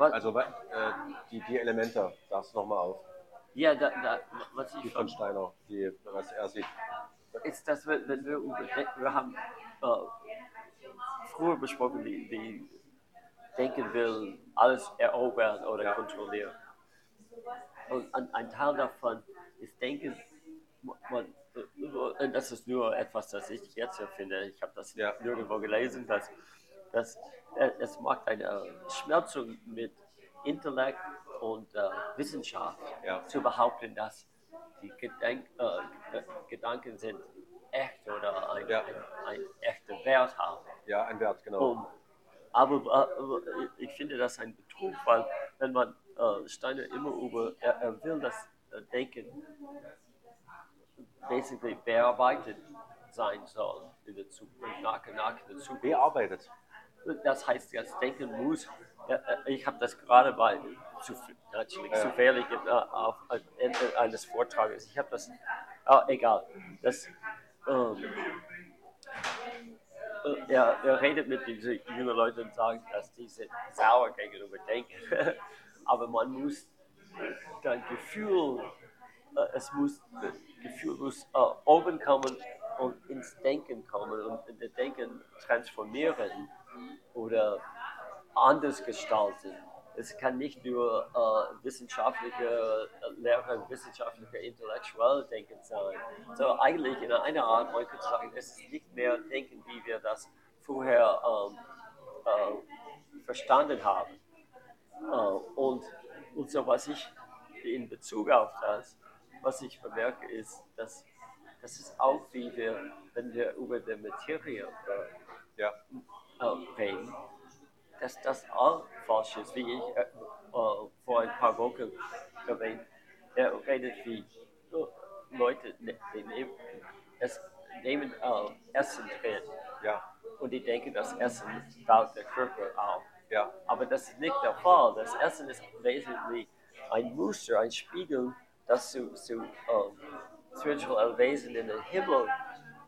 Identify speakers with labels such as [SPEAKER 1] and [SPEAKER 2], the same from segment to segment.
[SPEAKER 1] Was,
[SPEAKER 2] Also äh, die, die Elemente, sagst du nochmal auf.
[SPEAKER 1] ja, da, da, was
[SPEAKER 2] Die
[SPEAKER 1] ich
[SPEAKER 2] von
[SPEAKER 1] schon
[SPEAKER 2] Steiner, die, was er sieht.
[SPEAKER 1] ist, wir, wenn wir wir haben äh, früher besprochen, wie, wie denken will, alles erobern oder
[SPEAKER 2] Ja.
[SPEAKER 1] kontrollieren. Und ein, ein Teil davon ist Denken, man, äh, das ist nur etwas, das ich jetzt erfinde. Ich habe das
[SPEAKER 2] Ja.
[SPEAKER 1] nirgendwo gelesen, dass, dass äh, es macht eine Schmelzung mit Intellekt und äh, Wissenschaft
[SPEAKER 2] Ja.
[SPEAKER 1] zu behaupten, dass die Gedenk, äh, Ge- Gedanken sind echt oder ein,
[SPEAKER 2] Ja.
[SPEAKER 1] ein, ein echter Wert haben.
[SPEAKER 2] Ja, ein Wert, genau.
[SPEAKER 1] Um, aber äh, aber ich finde das ein Betrug, weil wenn man äh, Steiner immer über, er, er will das äh, Denken basically bearbeitet sein soll in der Zukunft, nach und nach in der Zukunft.
[SPEAKER 2] Bearbeitet.
[SPEAKER 1] Das heißt, das Denken muss, äh, äh, ich habe das gerade bei natürlich,
[SPEAKER 2] Ja.
[SPEAKER 1] zufällig äh, auf Ende eines Vortrages, ich habe das, ah, egal, das, ähm, äh, er, er redet mit diesen jungen Leuten und sagt, dass die sind sauer gegenüber Denken. Aber man muss dein Gefühl, äh, es muss, das Gefühl muss äh, oben kommen und ins Denken kommen und das Denken transformieren oder anders gestalten. Es kann nicht nur äh, wissenschaftliche äh, Lehre, wissenschaftliche, intellektuell Denken sein. So eigentlich in einer Art, man könnte sagen, es ist nicht mehr Denken, wie wir das vorher ähm, äh, verstanden haben. Äh, und, und so was ich in Bezug auf das, was ich bemerke, ist, dass das ist auch wie wir, wenn wir über die Materie äh,
[SPEAKER 2] Ja.
[SPEAKER 1] Reden, dass das auch falsch ist, wie ich äh, äh, vor ein paar Wochen erwähnt. Er redet wie Leute ne, die nehmen, es, nehmen äh, Essen drin
[SPEAKER 2] Ja.
[SPEAKER 1] und die denken, das Essen baut der Körper auf.
[SPEAKER 2] Ja.
[SPEAKER 1] Aber das ist nicht der Fall. Das Essen ist wesentlich ein Muster, ein Spiegel, das zu, zu ähm, spirituellen Wesen in den Himmel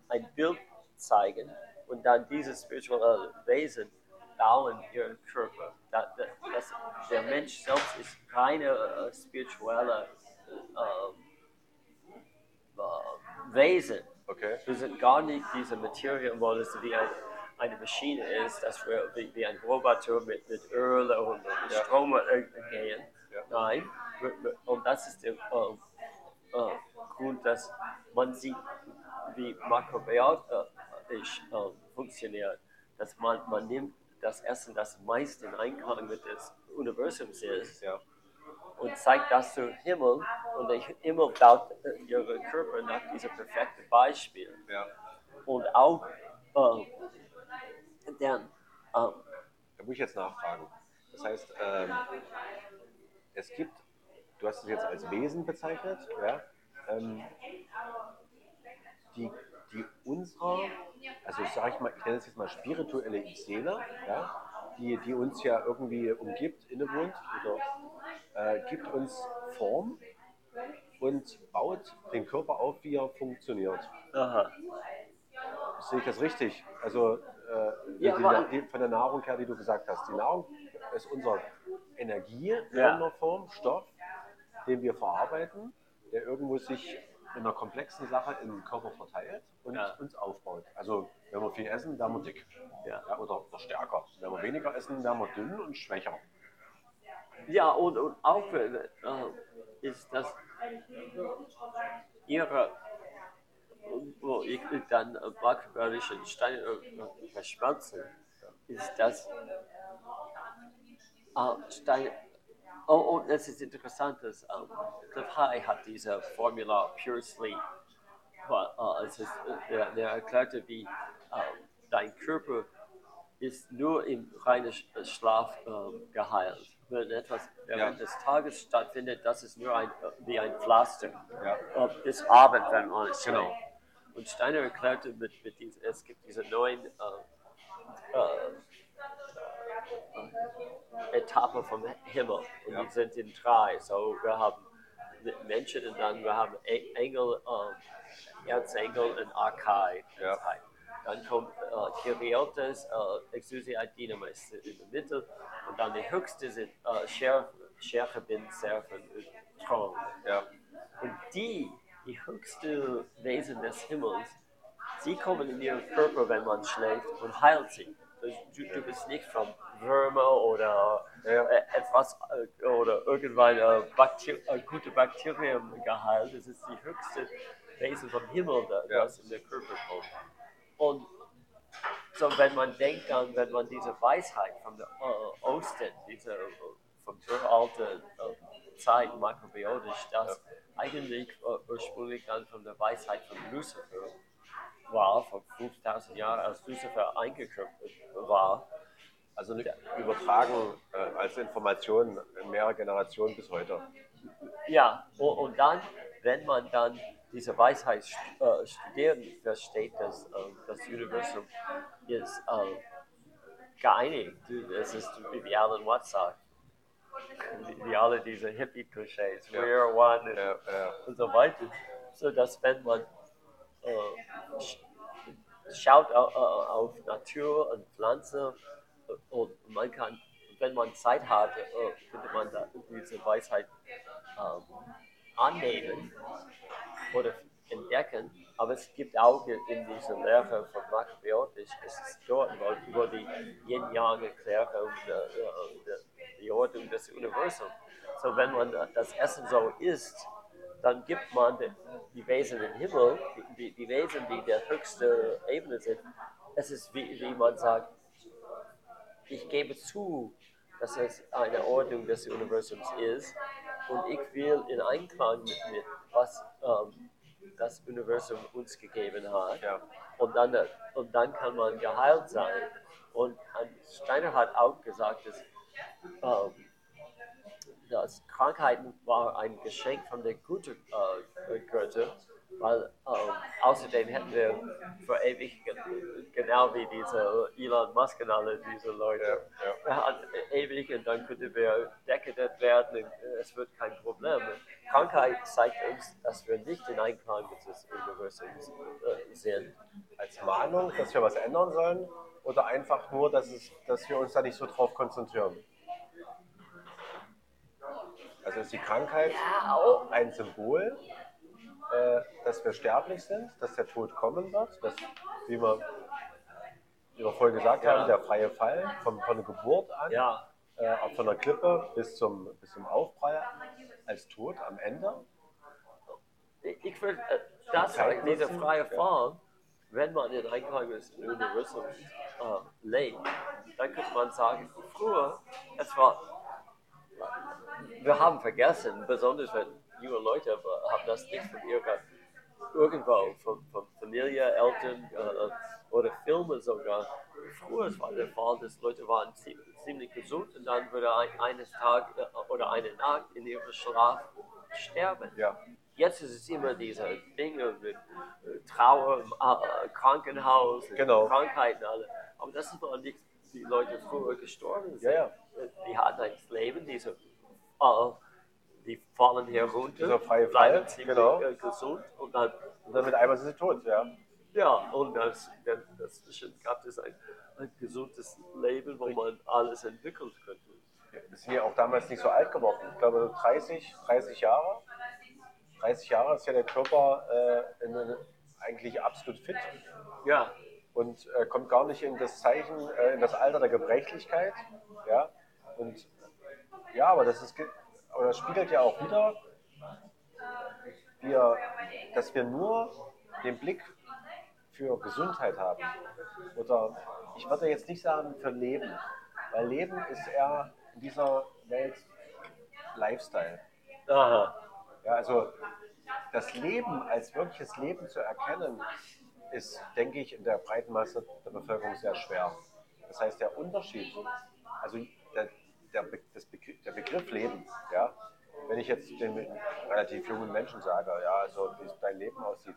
[SPEAKER 1] ein Bild zeigen und dann dieses spirituelle Wesen bauen ihren Körper. Da, da, das, der Mensch selbst ist keine äh, spirituelle ähm, äh, Wesen.
[SPEAKER 2] Okay.
[SPEAKER 1] Wir sind gar nicht diese Materie, wo es wie ein, eine Maschine ist, dass wir wie, wie ein Roboter mit, mit Öl und, und. Strom äh, gehen.
[SPEAKER 2] Ja.
[SPEAKER 1] Nein, und das ist der äh, äh, Grund, dass man sieht, wie äh, ist, äh, funktioniert. Dass man, man nimmt das Essen, das meist in Einklang mit des Universums ist,
[SPEAKER 2] Ja.
[SPEAKER 1] und zeigt das zum Himmel und der Himmel baut äh, ihre Körper nach diesem perfekten Beispiel.
[SPEAKER 2] Ja.
[SPEAKER 1] Und auch äh, dann, ähm,
[SPEAKER 2] Da muss ich jetzt nachfragen. Das heißt, ähm, es gibt, du hast es jetzt als Wesen bezeichnet, ja, ähm, die, die unserer, also sage ich mal, ich nenne es jetzt mal spirituelle Seele, ja, die, die uns ja irgendwie umgibt, innewohnt, oder, äh, gibt uns Form und baut den Körper auf, wie er funktioniert.
[SPEAKER 1] aha.
[SPEAKER 2] Sehe ich das richtig? Also äh,
[SPEAKER 1] Ja,
[SPEAKER 2] die, die, von der Nahrung her, die du gesagt hast. Die Nahrung ist unsere Energie in
[SPEAKER 1] Ja.
[SPEAKER 2] irgendeiner Form, Stoff, den wir verarbeiten, der irgendwo sich in einer komplexen Sache im Körper verteilt und
[SPEAKER 1] Ja.
[SPEAKER 2] uns aufbaut. Also wenn wir viel essen, werden wir dick.
[SPEAKER 1] Ja.
[SPEAKER 2] oder, oder stärker. Wenn wir weniger essen, werden wir dünn und schwächer.
[SPEAKER 1] Ja, und, und auch äh, ist das ihre, wo ich dann makrobiologischen Steine äh, verschmelzen, ist das äh, Steine. Oh, und das ist interessant, dass ähm, Cliff High hat diese Formula Pure Sleep. Äh, es ist, äh, der, der erklärte, wie äh, dein Körper ist nur im reinen Sch- Schlaf ähm, geheilt. Wenn etwas während
[SPEAKER 2] Ja.
[SPEAKER 1] des Tages stattfindet, das ist nur ein, äh, wie ein Pflaster.
[SPEAKER 2] Ja.
[SPEAKER 1] Äh, bis Abend, wenn man es
[SPEAKER 2] Genau.
[SPEAKER 1] Und Steiner erklärte, mit, mit diesen, es gibt diese neuen äh, äh, Etappen vom Himmel. Und
[SPEAKER 2] Ja.
[SPEAKER 1] die sind in drei. So, wir haben Menschen und dann wir haben E- Engel, ähm, Erzengel und Archai.
[SPEAKER 2] Ja.
[SPEAKER 1] dann kommt äh, Kyriotes, äh, Exousia Dynamis in der Mitte und dann die höchste sind äh, Cherubim, Seraphen und Thron.
[SPEAKER 2] Ja.
[SPEAKER 1] Und die, die höchste Wesen des Himmels, sie kommen in ihren Körper, wenn man schläft und heilt sie. Also Du, du bist nicht von Würmer oder
[SPEAKER 2] Ja.
[SPEAKER 1] äh, etwas äh, oder irgendwann äh, Bakter gute Bakterien geheilt. Es ist die höchste Wesen vom Himmel, da-
[SPEAKER 2] Ja.
[SPEAKER 1] das in der Körper kommt. Und so, wenn man denkt an, wenn man diese Weisheit von der äh, Osten, diese vom uralten äh, Zeit makrobiotisch, das eigentlich äh, ursprünglich dann von der Weisheit von Lucifer war, vor 5000 Jahren, als Lucifer eingeköpft war.
[SPEAKER 2] Also nicht übertragen äh, als Information in mehrere Generationen bis heute.
[SPEAKER 1] Ja, und, und dann, wenn man dann diese Weisheit äh, studiert, versteht, dass äh, das Universum ist äh, geeinigt. Es ist, wie Alan Watts sagt, wie, wie alle diese Hippie-Klischees,
[SPEAKER 2] Ja.
[SPEAKER 1] we're one
[SPEAKER 2] Ja, ja.
[SPEAKER 1] und so weiter. So dass wenn man äh, sch- schaut auf, auf Natur und Pflanze und man kann, wenn man Zeit hat, äh, könnte man da diese Weisheit ähm, annehmen oder entdecken. Aber es gibt auch in dieser Lehre von Makrobiotisch, es ist dort über, die Yin-Yang-Erklärung der, der, die Ordnung des Universums. So, wenn man das Essen so isst, dann gibt man die, Wesen im Himmel, die, die, die Wesen, die der höchste Ebene sind. Es ist wie, wie man sagt, ich gebe zu, dass es eine Ordnung des Universums ist und ich will in Einklang mit, mit was ähm, das Universum uns gegeben hat.
[SPEAKER 2] Ja.
[SPEAKER 1] Und, dann, und dann kann man geheilt sein. Und Steiner hat auch gesagt, dass, ähm, dass Krankheiten war ein Geschenk von der guten äh, Götter, weil ähm, außerdem hätten wir für ewig, ge- genau wie diese Elon Musk und alle diese Leute,
[SPEAKER 2] Ja,
[SPEAKER 1] hatten ewig und dann könnten wir dekadent werden und äh, es wird kein Problem. Krankheit zeigt uns, dass wir nicht in Einklang mit des Universums äh, sind.
[SPEAKER 2] Als Mahnung, dass wir was ändern sollen oder einfach nur, dass, es, dass wir uns da nicht so drauf konzentrieren. Also ist die Krankheit
[SPEAKER 1] Ja,
[SPEAKER 2] ein Symbol, äh, dass wir sterblich sind, dass der Tod kommen wird, dass, wie wir, wie wir vorhin gesagt
[SPEAKER 1] Ja.
[SPEAKER 2] haben, der freie Fall von, von der Geburt an,
[SPEAKER 1] Ja,
[SPEAKER 2] äh, auch von der Klippe bis zum, bis zum Aufprall als Tod am Ende.
[SPEAKER 1] ich, würde äh, das sagen, diese freie. Form, wenn man in Einklang mit dem Universum äh, lebt, dann könnte man sagen, früher, es war, wir haben vergessen, besonders wenn junge Leute haben das nicht von irgendwo, von, von Familie, Eltern äh, oder Filme sogar. Früher war der Fall, dass Leute waren zie- ziemlich gesund und dann würde ein, eines Tages äh, oder eine Nacht in ihrem Schlaf sterben.
[SPEAKER 2] Ja,
[SPEAKER 1] Jetzt ist es immer diese Dinge mit äh, Trauer im äh, Krankenhaus,
[SPEAKER 2] Genau.
[SPEAKER 1] Krankheiten alle. Aber das ist noch nicht, die Leute früher gestorben sind.
[SPEAKER 2] Ja, ja.
[SPEAKER 1] Äh, Die hatten ein Leben, diese, äh, die fallen herunter,
[SPEAKER 2] Dieser freie
[SPEAKER 1] bleiben
[SPEAKER 2] Fall,
[SPEAKER 1] ziemlich
[SPEAKER 2] genau.
[SPEAKER 1] äh, gesund und dann,
[SPEAKER 2] und dann mit einmal sind sie tot, ja.
[SPEAKER 1] ja, und das, dazwischen gab es ein, ein gesundes Leben, wo man alles entwickeln könnte.
[SPEAKER 2] Wir sind ja auch damals nicht so alt geworden. Ich glaube, so 30, 30 Jahre. 30 Jahre ist ja der Körper äh, in, eigentlich absolut fit
[SPEAKER 1] Ja,
[SPEAKER 2] und äh, kommt gar nicht in das Zeichen, äh, in das Alter der Gebrechlichkeit. Ja, und ja, aber das, ist, das spiegelt ja auch wieder, wir, dass wir nur den Blick für Gesundheit haben. Oder ich würde jetzt nicht sagen für Leben, weil Leben ist eher in dieser Welt Lifestyle.
[SPEAKER 1] aha,
[SPEAKER 2] Ja, also das Leben als wirkliches Leben zu erkennen, ist, denke ich, in der breiten Masse der Bevölkerung sehr schwer. Das heißt, der Unterschied, also der, Be- Begriff, der Begriff Leben, ja, wenn ich jetzt den relativ jungen Menschen sage, ja, also wie es dein Leben aussieht,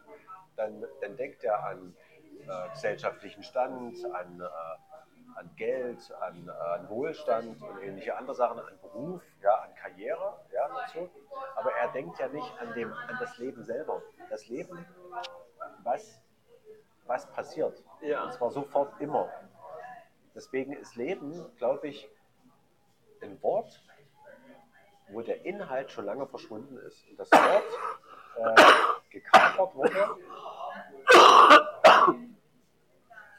[SPEAKER 2] dann, dann denkt er an äh, gesellschaftlichen Stand, an, äh, an Geld, an, äh, an Wohlstand und ähnliche andere Sachen, an Beruf, ja, an Karriere, ja, dazu. Aber er denkt ja nicht an, dem, an das Leben selber. Das Leben, was, was passiert.
[SPEAKER 1] Ja.
[SPEAKER 2] Und zwar sofort immer. Deswegen ist Leben, glaube ich, ein Wort, wo der Inhalt schon lange verschwunden ist. Und das Wort äh, gekapert wurde.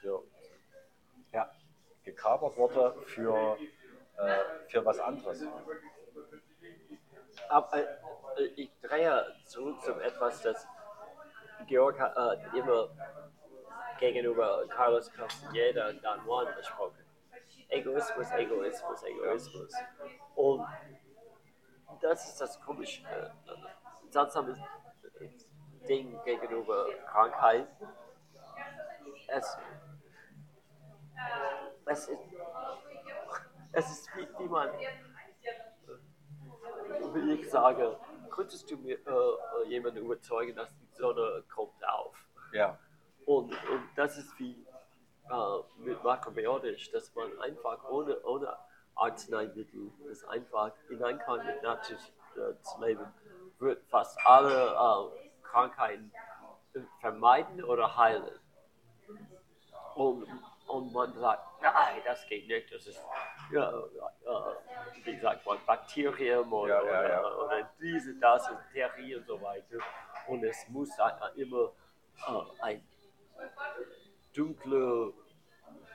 [SPEAKER 2] So. Ja, gekapert wurde für, äh, für was anderes.
[SPEAKER 1] Aber äh, ich drehe zurück zu etwas, das Georg äh, immer gegenüber Carlos Castaneda und Don Juan besprochen. Egoismus, Egoismus, Egoismus. Und das ist das komische, äh, seltsame Ding gegenüber Krankheit. Es, es ist, es ist wie, wie man, wie ich sage, könntest du mir äh, äh, jemanden überzeugen, dass die Sonne kommt auf?
[SPEAKER 2] Ja,
[SPEAKER 1] Und, und das ist wie äh, mit makrobiotisch, dass man einfach ohne, ohne Arzneimittel das einfach hinein kann mit Natur äh, zu leben, wird fast alle äh, Krankheiten vermeiden oder heilen. Und, und man sagt, nein, das geht nicht, das ist, ja, äh, wie sagt man, Bakterium oder,
[SPEAKER 2] Ja, ja, ja.
[SPEAKER 1] Oder, oder diese, das, ist Theorie und so weiter. Und es muss immer äh, ein dunkle,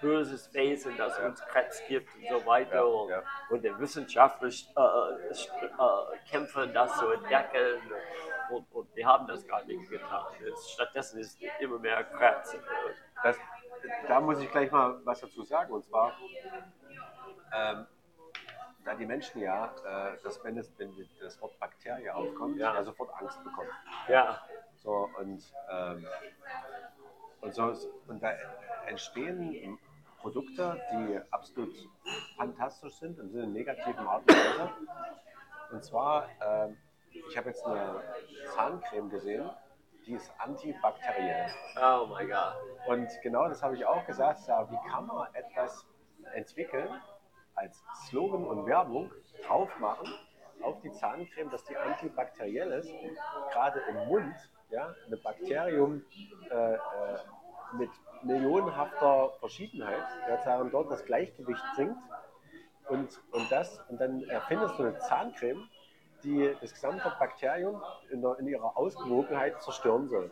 [SPEAKER 1] böses Wesen, das uns Krebs gibt und so weiter.
[SPEAKER 2] Ja,
[SPEAKER 1] und,
[SPEAKER 2] ja.
[SPEAKER 1] und der Wissenschaftler äh, äh, kämpfen, das zu entdecken. Und, und wir haben das gar nicht getan. Es, stattdessen ist immer mehr Krebs.
[SPEAKER 2] das, da muss ich gleich mal was dazu sagen. Und zwar, ähm, da die Menschen ja, äh, dass wenn, es, wenn das Wort Bakterie aufkommt,
[SPEAKER 1] Ja.
[SPEAKER 2] ja. sofort Angst bekommen.
[SPEAKER 1] Ja,
[SPEAKER 2] So, und, ähm, und, so, und da entstehen Produkte, die absolut fantastisch sind und sind in negativen Art und Weise. Und zwar, ähm, ich habe jetzt eine Zahncreme gesehen, die ist antibakteriell.
[SPEAKER 1] oh mein Gott.
[SPEAKER 2] Und genau das habe ich auch gesagt. Wie kann man etwas entwickeln als Slogan und Werbung drauf machen auf die Zahncreme, dass die antibakteriell ist, gerade im Mund, ja, ein Bakterium äh, äh, mit millionenhafter Verschiedenheit, der sagen, dort das Gleichgewicht sinkt und, und das und dann erfindest du eine Zahncreme, die das gesamte Bakterium in, der, in ihrer Ausgewogenheit zerstören soll.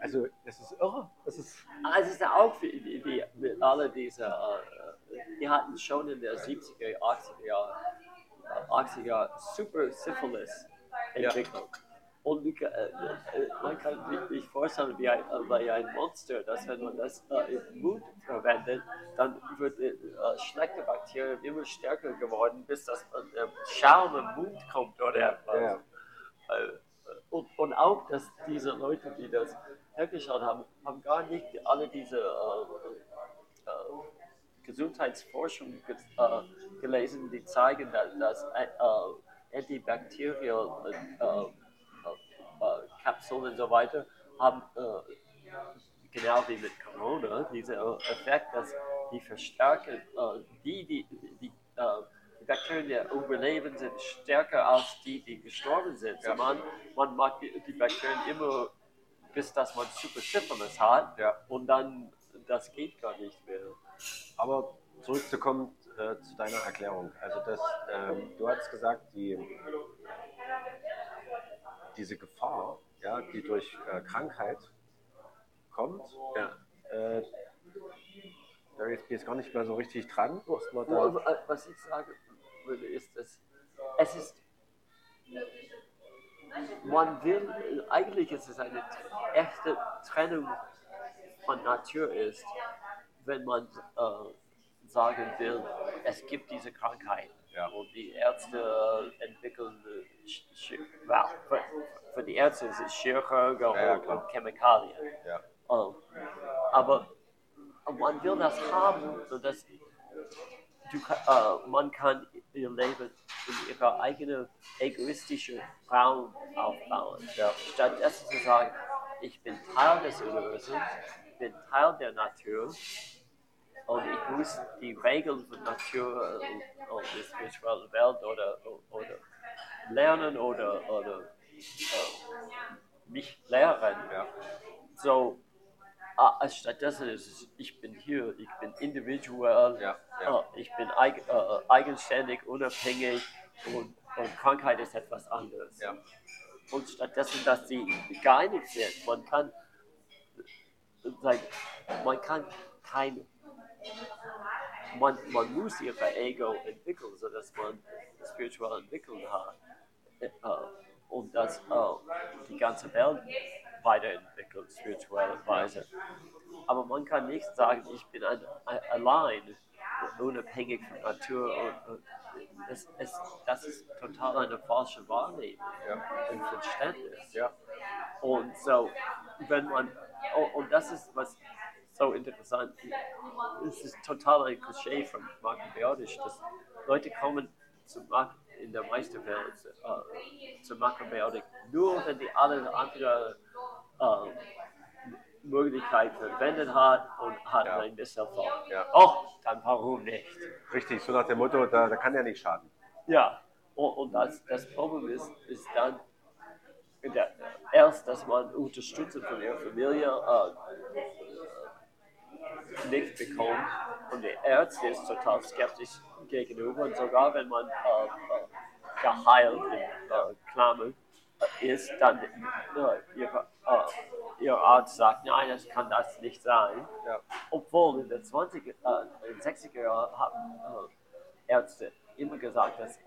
[SPEAKER 2] Also es ist irre. Es ist
[SPEAKER 1] Ah, Es ist auch wie, wie mit alle diese, äh, wir hatten schon in der 70er, 80er, Jahre, äh, 80er Super Syphilis Entwicklung. Und wie, ka- äh, äh, man kann sich vorstellen, wie ein, äh, wie ein Monster, dass wenn man das äh, im Mund verwendet, dann wird äh, äh, schlechte Bakterien immer stärker geworden, bis das der Schaum im Mund kommt oder etwas.
[SPEAKER 2] Ja.
[SPEAKER 1] Äh, und, und auch, dass diese Leute, die das hergeschaut haben, haben gar nicht alle diese äh, äh, Gesundheitsforschung ge äh, gelesen, die zeigen, dass, äh, äh, Antibakterial äh, äh, Kapseln und so weiter haben, genau wie mit Corona, dieser äh, Effekt, dass die verstärken, die, die, die, die Bakterien, die überleben, sind stärker als die, die gestorben sind. So
[SPEAKER 2] Ja.
[SPEAKER 1] man, man mag die, die Bakterien immer, bis dass man Super Syphilis hat
[SPEAKER 2] Ja.
[SPEAKER 1] und dann, das geht gar nicht mehr.
[SPEAKER 2] Aber zurückzukommen äh, zu deiner Erklärung. Also das, ähm, du hast gesagt, die, diese Gefahr, ja, die durch äh, Krankheit kommt,
[SPEAKER 1] Ja.
[SPEAKER 2] äh, da ist jetzt gar nicht mehr so richtig dran. Was
[SPEAKER 1] äh, Was ich sagen würde, ist, dass es ist, man will, eigentlich ist es eine echte Trennung von Natur ist, wenn man äh, sagen will, es gibt diese Krankheit.
[SPEAKER 2] Ja.
[SPEAKER 1] Und die Ärzte entwickeln, äh, well, für, für die Ärzte ist es Chirurgen
[SPEAKER 2] Ja,
[SPEAKER 1] und, und Chemikalien.
[SPEAKER 2] ja,
[SPEAKER 1] Oh. Aber man will das haben, sodass du, äh, man kann ihr Leben in ihrer eigenen egoistischen Raum aufbauen.
[SPEAKER 2] Ja.
[SPEAKER 1] Stattdessen zu sagen, ich bin Teil des Universums, ich bin Teil der Natur und ich muss die Regeln von Natur und, und der spirituellen Welt oder, oder lernen oder, oder äh, mich lehren.
[SPEAKER 2] ja,
[SPEAKER 1] So, Ah, stattdessen ist es, ich bin hier, ich bin individuell,
[SPEAKER 2] Ja, ja.
[SPEAKER 1] äh, ich bin eig äh, eigenständig, unabhängig und, und Krankheit ist etwas anderes.
[SPEAKER 2] Ja.
[SPEAKER 1] Und stattdessen, dass sie geeinigt sind, man kann, sagen, man kann kein, man, man muss ihr Ego entwickeln, sodass man spirituelle Entwicklung hat. Äh, und dass äh, die ganze Welt weiterentwickelt, spirituelle Weise. Aber man kann nicht sagen, ich bin ein, ein, allein, unabhängig von Natur. Und, und es, es, das ist total eine falsche Wahrnehmung
[SPEAKER 2] Ja.
[SPEAKER 1] und Verständnis.
[SPEAKER 2] Ja.
[SPEAKER 1] Und so, wenn man, oh, und das ist was so interessant, es ist total ein Klischee von Machiavellisch, dass Leute kommen zu Mach in der meisten Fälle äh, zu Machiavellik nur, wenn die alle andere äh, Möglichkeit verwendet hat und hat
[SPEAKER 2] Ja.
[SPEAKER 1] ein bisschen von,
[SPEAKER 2] Ja.
[SPEAKER 1] oh, dann warum nicht?
[SPEAKER 2] Richtig, so nach dem Motto, da, da kann ja nicht schaden.
[SPEAKER 1] Ja, und, und das, das Problem ist, ist dann der, erst, dass man Unterstützung von ihrer Familie äh, nicht bekommt und der Ärzte ist total skeptisch gegenüber und sogar wenn man äh, äh, geheilt in äh, Klammern ist, dann äh, ihre, äh, ihr Arzt sagt, nein, das kann das nicht sein.
[SPEAKER 2] Ja.
[SPEAKER 1] Obwohl in den 20er, äh, in den 60er Jahren haben äh, Ärzte immer gesagt, dass äh,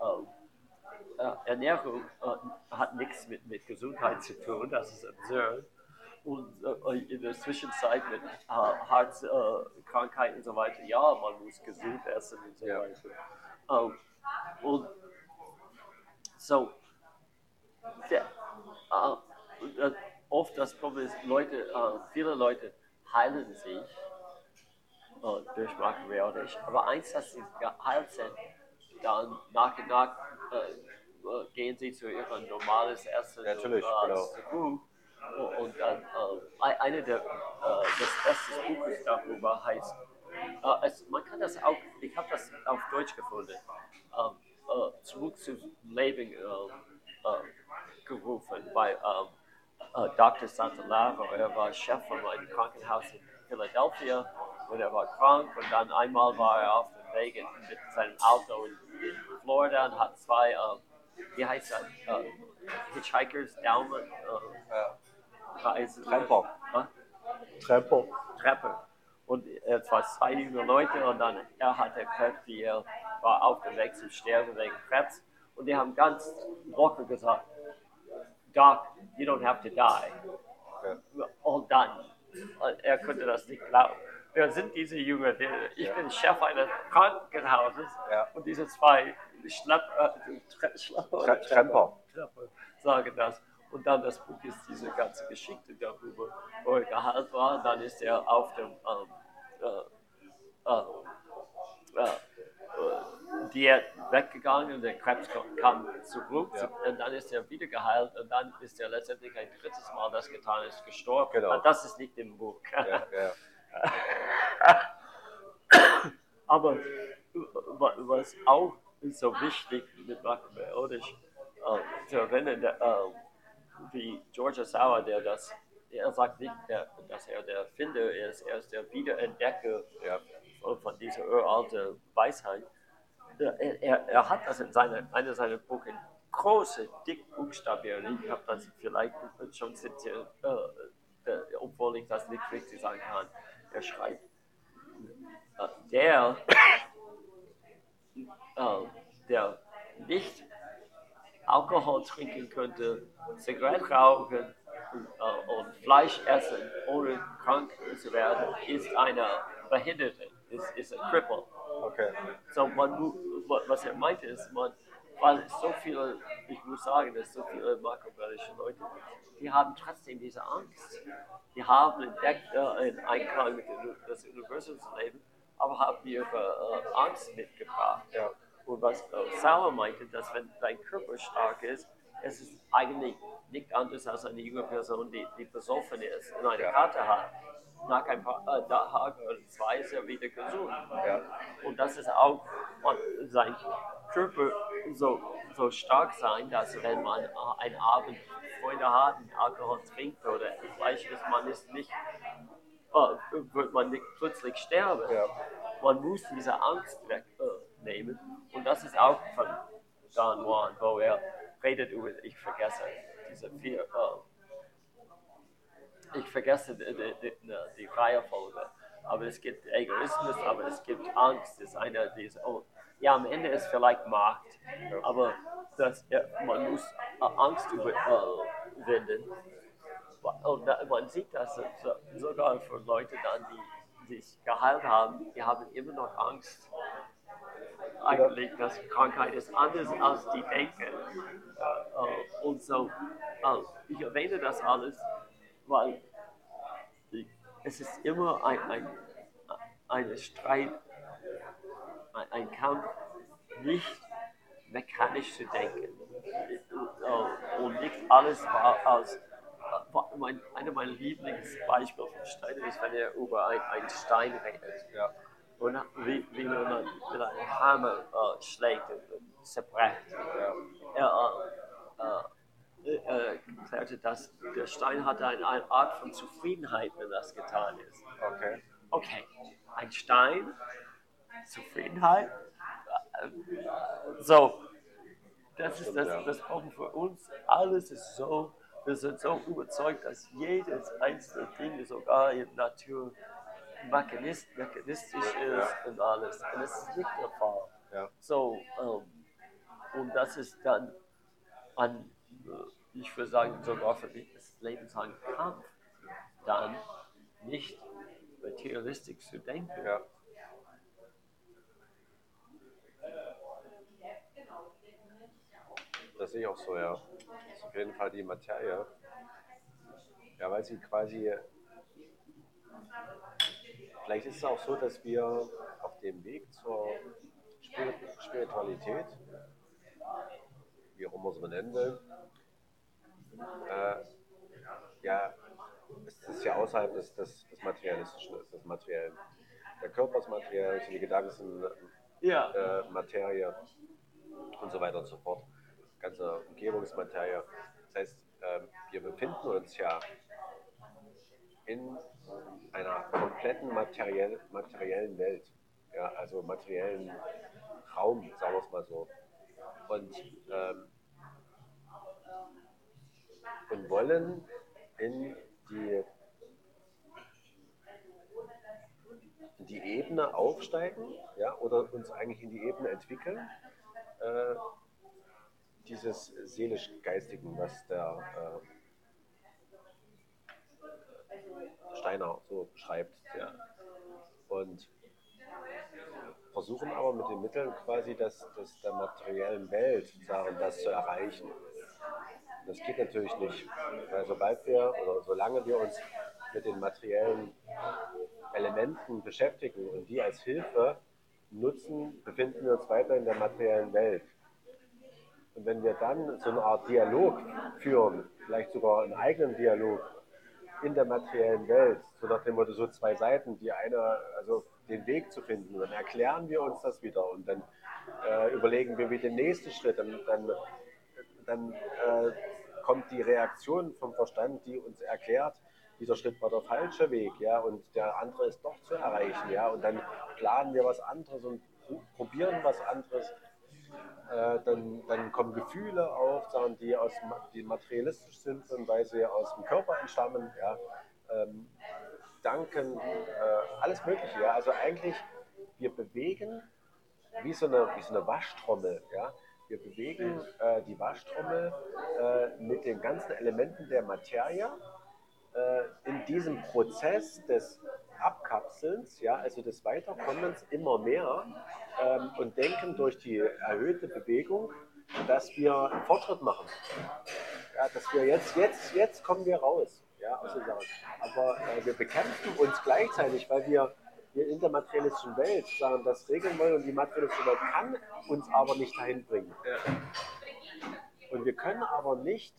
[SPEAKER 1] äh, Ernährung äh, hat nichts mit, mit Gesundheit zu tun, das ist absurd. Und äh, in der Zwischenzeit mit äh, Herzkrankheiten und so weiter, ja, man muss gesund essen und so
[SPEAKER 2] Ja.
[SPEAKER 1] weiter. Ähm, und so, der, äh, äh, oft das Problem ist, Leute, äh, viele Leute heilen sich äh, durch Machiavellisch, aber eins, dass sie geheilt sind, dann nach und nach äh, äh, gehen sie zu ihrem normales Essen
[SPEAKER 2] Ja, natürlich,
[SPEAKER 1] und, äh,
[SPEAKER 2] genau.
[SPEAKER 1] Zurück. Und, dann, äh, ein- eine der, äh, das beste Buches darüber heißt, äh, es, man kann das auch, ich habe das auf Deutsch gefunden, ähm, äh, zurück zum Leben äh, äh, gerufen bei ähm, äh, Dr. Santalaro. Er war Chef von einem Krankenhaus in Philadelphia und er war krank und dann einmal war er auf dem Weg mit seinem Auto in, in Florida und hat zwei, wie heißt das, Hitchhikers Daumen
[SPEAKER 2] Tremper.
[SPEAKER 1] Hä?
[SPEAKER 2] Tremper.
[SPEAKER 1] Treppe. Und es waren zwei junge Leute und dann er hatte Krebs, die er war auf dem Weg zum Sterben wegen Krebs. Und die haben ganz locker gesagt, Doc, you don't have to die.
[SPEAKER 2] Ja.
[SPEAKER 1] Und dann, und er konnte das nicht glauben. Wer sind diese Jungen? Ich
[SPEAKER 2] Ja.
[SPEAKER 1] bin Chef eines Krankenhauses
[SPEAKER 2] Ja.
[SPEAKER 1] und diese zwei Schlepp, äh, Tre Schlepp
[SPEAKER 2] Tre Tremper.
[SPEAKER 1] Treppe sagen das. Und dann das Buch ist diese ganze Geschichte darüber, wo er geheilt war. Dann ist er auf dem ähm, äh, äh, äh, Diät weggegangen, der Krebs kam- zurück
[SPEAKER 2] Ja.
[SPEAKER 1] und dann ist er wieder geheilt und dann ist er letztendlich ein drittes Mal das getan ist gestorben.
[SPEAKER 2] Genau.
[SPEAKER 1] Und Das ist nicht im Buch.
[SPEAKER 2] Ja, ja.
[SPEAKER 1] Aber wa- was auch so wichtig mit Machiavellisch äh, zu erinnern, der, äh, wie Georgia Sauer, der das, er sagt nicht, der, dass er der Finder ist, er ist der Wiederentdecker
[SPEAKER 2] Ja.
[SPEAKER 1] von, dieser uralten Weisheit. Er, er, er hat das in seiner, einer seiner Bücher große, dick Buchstabieren. Ich habe das vielleicht schon zitiert, äh, obwohl ich das nicht richtig sagen kann. Er schreibt, äh, der, äh, der nicht Alkohol trinken könnte, Zigarette rauchen und, äh, und Fleisch essen, ohne krank zu werden, ist eine Behinderte, ist, ist ein Cripple.
[SPEAKER 2] Okay.
[SPEAKER 1] So, man, was er meinte ist, man, weil es so viele, ich muss sagen, dass so viele machiavellische Leute, die haben trotzdem diese Angst. Die haben entdeckt äh, in Einklang mit dem, das Universum zu leben, aber haben ihre äh, Angst mitgebracht.
[SPEAKER 2] Ja.
[SPEAKER 1] Und was äh, Sauer meinte, dass wenn dein Körper stark ist, es ist eigentlich nicht anders als eine junge Person, die, die besoffen ist und eine
[SPEAKER 2] Ja.
[SPEAKER 1] Karte hat. Nach ein paar äh, Tagen oder zwei ist er wieder gesund.
[SPEAKER 2] Ja.
[SPEAKER 1] Und das ist auch sein Körper so, so stark sein, dass wenn man äh, einen Abend Freunde hat und Alkohol trinkt oder Fleisch isst, man ist nicht äh, wird man nicht plötzlich sterben.
[SPEAKER 2] Ja.
[SPEAKER 1] Man muss diese Angst wegnehmen. und das ist auch von Don Juan, wo er redet über, ich vergesse diese vier, äh, ich vergesse die, die, die, die Reihenfolge. Aber es gibt Egoismus, aber es gibt Angst, ist einer dieser, oh, ja, am Ende ist vielleicht Macht, aber das, ja, man muss Angst überwinden. Und man sieht das sogar für Leute dann, die sich geheilt haben, die haben immer noch Angst. Eigentlich, dass Krankheit ist anders als die denken. Äh, und so, äh, ich erwähne das alles, weil es ist immer ein, ein, ein Streit, ein, ein Kampf, nicht mechanisch zu denken. Und nicht alles war aus. Mein, einer meiner Lieblingsbeispiele von Steiner ist, wenn er über einen Stein redet. Ja. Und wie, wie man mit einem Hammer äh, schlägt und zerbrecht. Er, äh, äh, er erklärte, dass der Stein hatte eine, eine Art von Zufriedenheit, wenn das getan ist.
[SPEAKER 2] Okay.
[SPEAKER 1] Okay, ein Stein, Zufriedenheit, so, das ist das, das brauchen für uns. Alles ist so, wir sind so überzeugt, dass jedes einzelne Ding sogar in der Natur mechanist, mechanistisch ist und alles. Und das ist nicht der Fall.
[SPEAKER 2] Ja.
[SPEAKER 1] So, um, und das ist dann ein, äh, ich würde sagen, sogar für mich das lebenslange Kampf, dann nicht materialistisch zu denken.
[SPEAKER 2] Ja. Das sehe ich auch so, ja. Das ist auf jeden Fall die Materie. Ja, weil sie quasi. Vielleicht ist es auch so, dass wir auf dem Weg zur Spiritualität, wie auch immer es man nennen will, äh, ja, es ist ja außerhalb des, des, des Materialistischen, des Materiellen. Der Körper ist materiell, die Gedanken sind
[SPEAKER 1] ja.
[SPEAKER 2] äh, Materie und so weiter und so fort ganze Umgebungsmaterie. Das heißt, ähm, wir befinden uns ja in einer kompletten materiell, materiellen Welt, ja, also materiellen Raum, sagen wir es mal so. Und, ähm, und wollen in die, in die Ebene aufsteigen ja, oder uns eigentlich in die Ebene entwickeln, äh, dieses seelisch-geistigen, was der äh, Steiner so beschreibt. Ja. Und versuchen aber mit den Mitteln quasi das, das der materiellen Welt sagen, das zu erreichen. Das geht natürlich nicht, weil sobald wir oder solange wir uns mit den materiellen Elementen beschäftigen und die als Hilfe nutzen, befinden wir uns weiter in der materiellen Welt. Und wenn wir dann so eine Art Dialog führen, vielleicht sogar einen eigenen Dialog in der materiellen Welt, so nach dem Motto so zwei Seiten, die eine, also den Weg zu finden, dann erklären wir uns das wieder und dann äh, überlegen wir, wie der nächste Schritt, dann, dann, dann äh, kommt die Reaktion vom Verstand, die uns erklärt, dieser Schritt war der falsche Weg, ja, und der andere ist doch zu erreichen, ja, und dann planen wir was anderes und probieren was anderes äh, dann, dann kommen Gefühle auf, sagen, die, aus, die materialistisch sind, weil sie aus dem Körper entstammen. Ja. Ähm, Danken, äh, alles Mögliche. Ja. Also eigentlich, wir bewegen wie so eine, wie so eine Waschtrommel. Ja. Wir bewegen äh, die Waschtrommel äh, mit den ganzen Elementen der Materie äh, in diesem Prozess des Abkapselns, ja, also des Weiterkommens immer mehr ähm, und denken durch die erhöhte Bewegung, dass wir Fortschritt machen. Ja, dass wir jetzt, jetzt, jetzt kommen wir raus ja, aus. Aber äh, wir bekämpfen uns gleichzeitig, weil wir, wir in der materialistischen Welt sagen, das regeln wollen und die materialistische Welt kann uns aber nicht dahin bringen. Und wir können aber nicht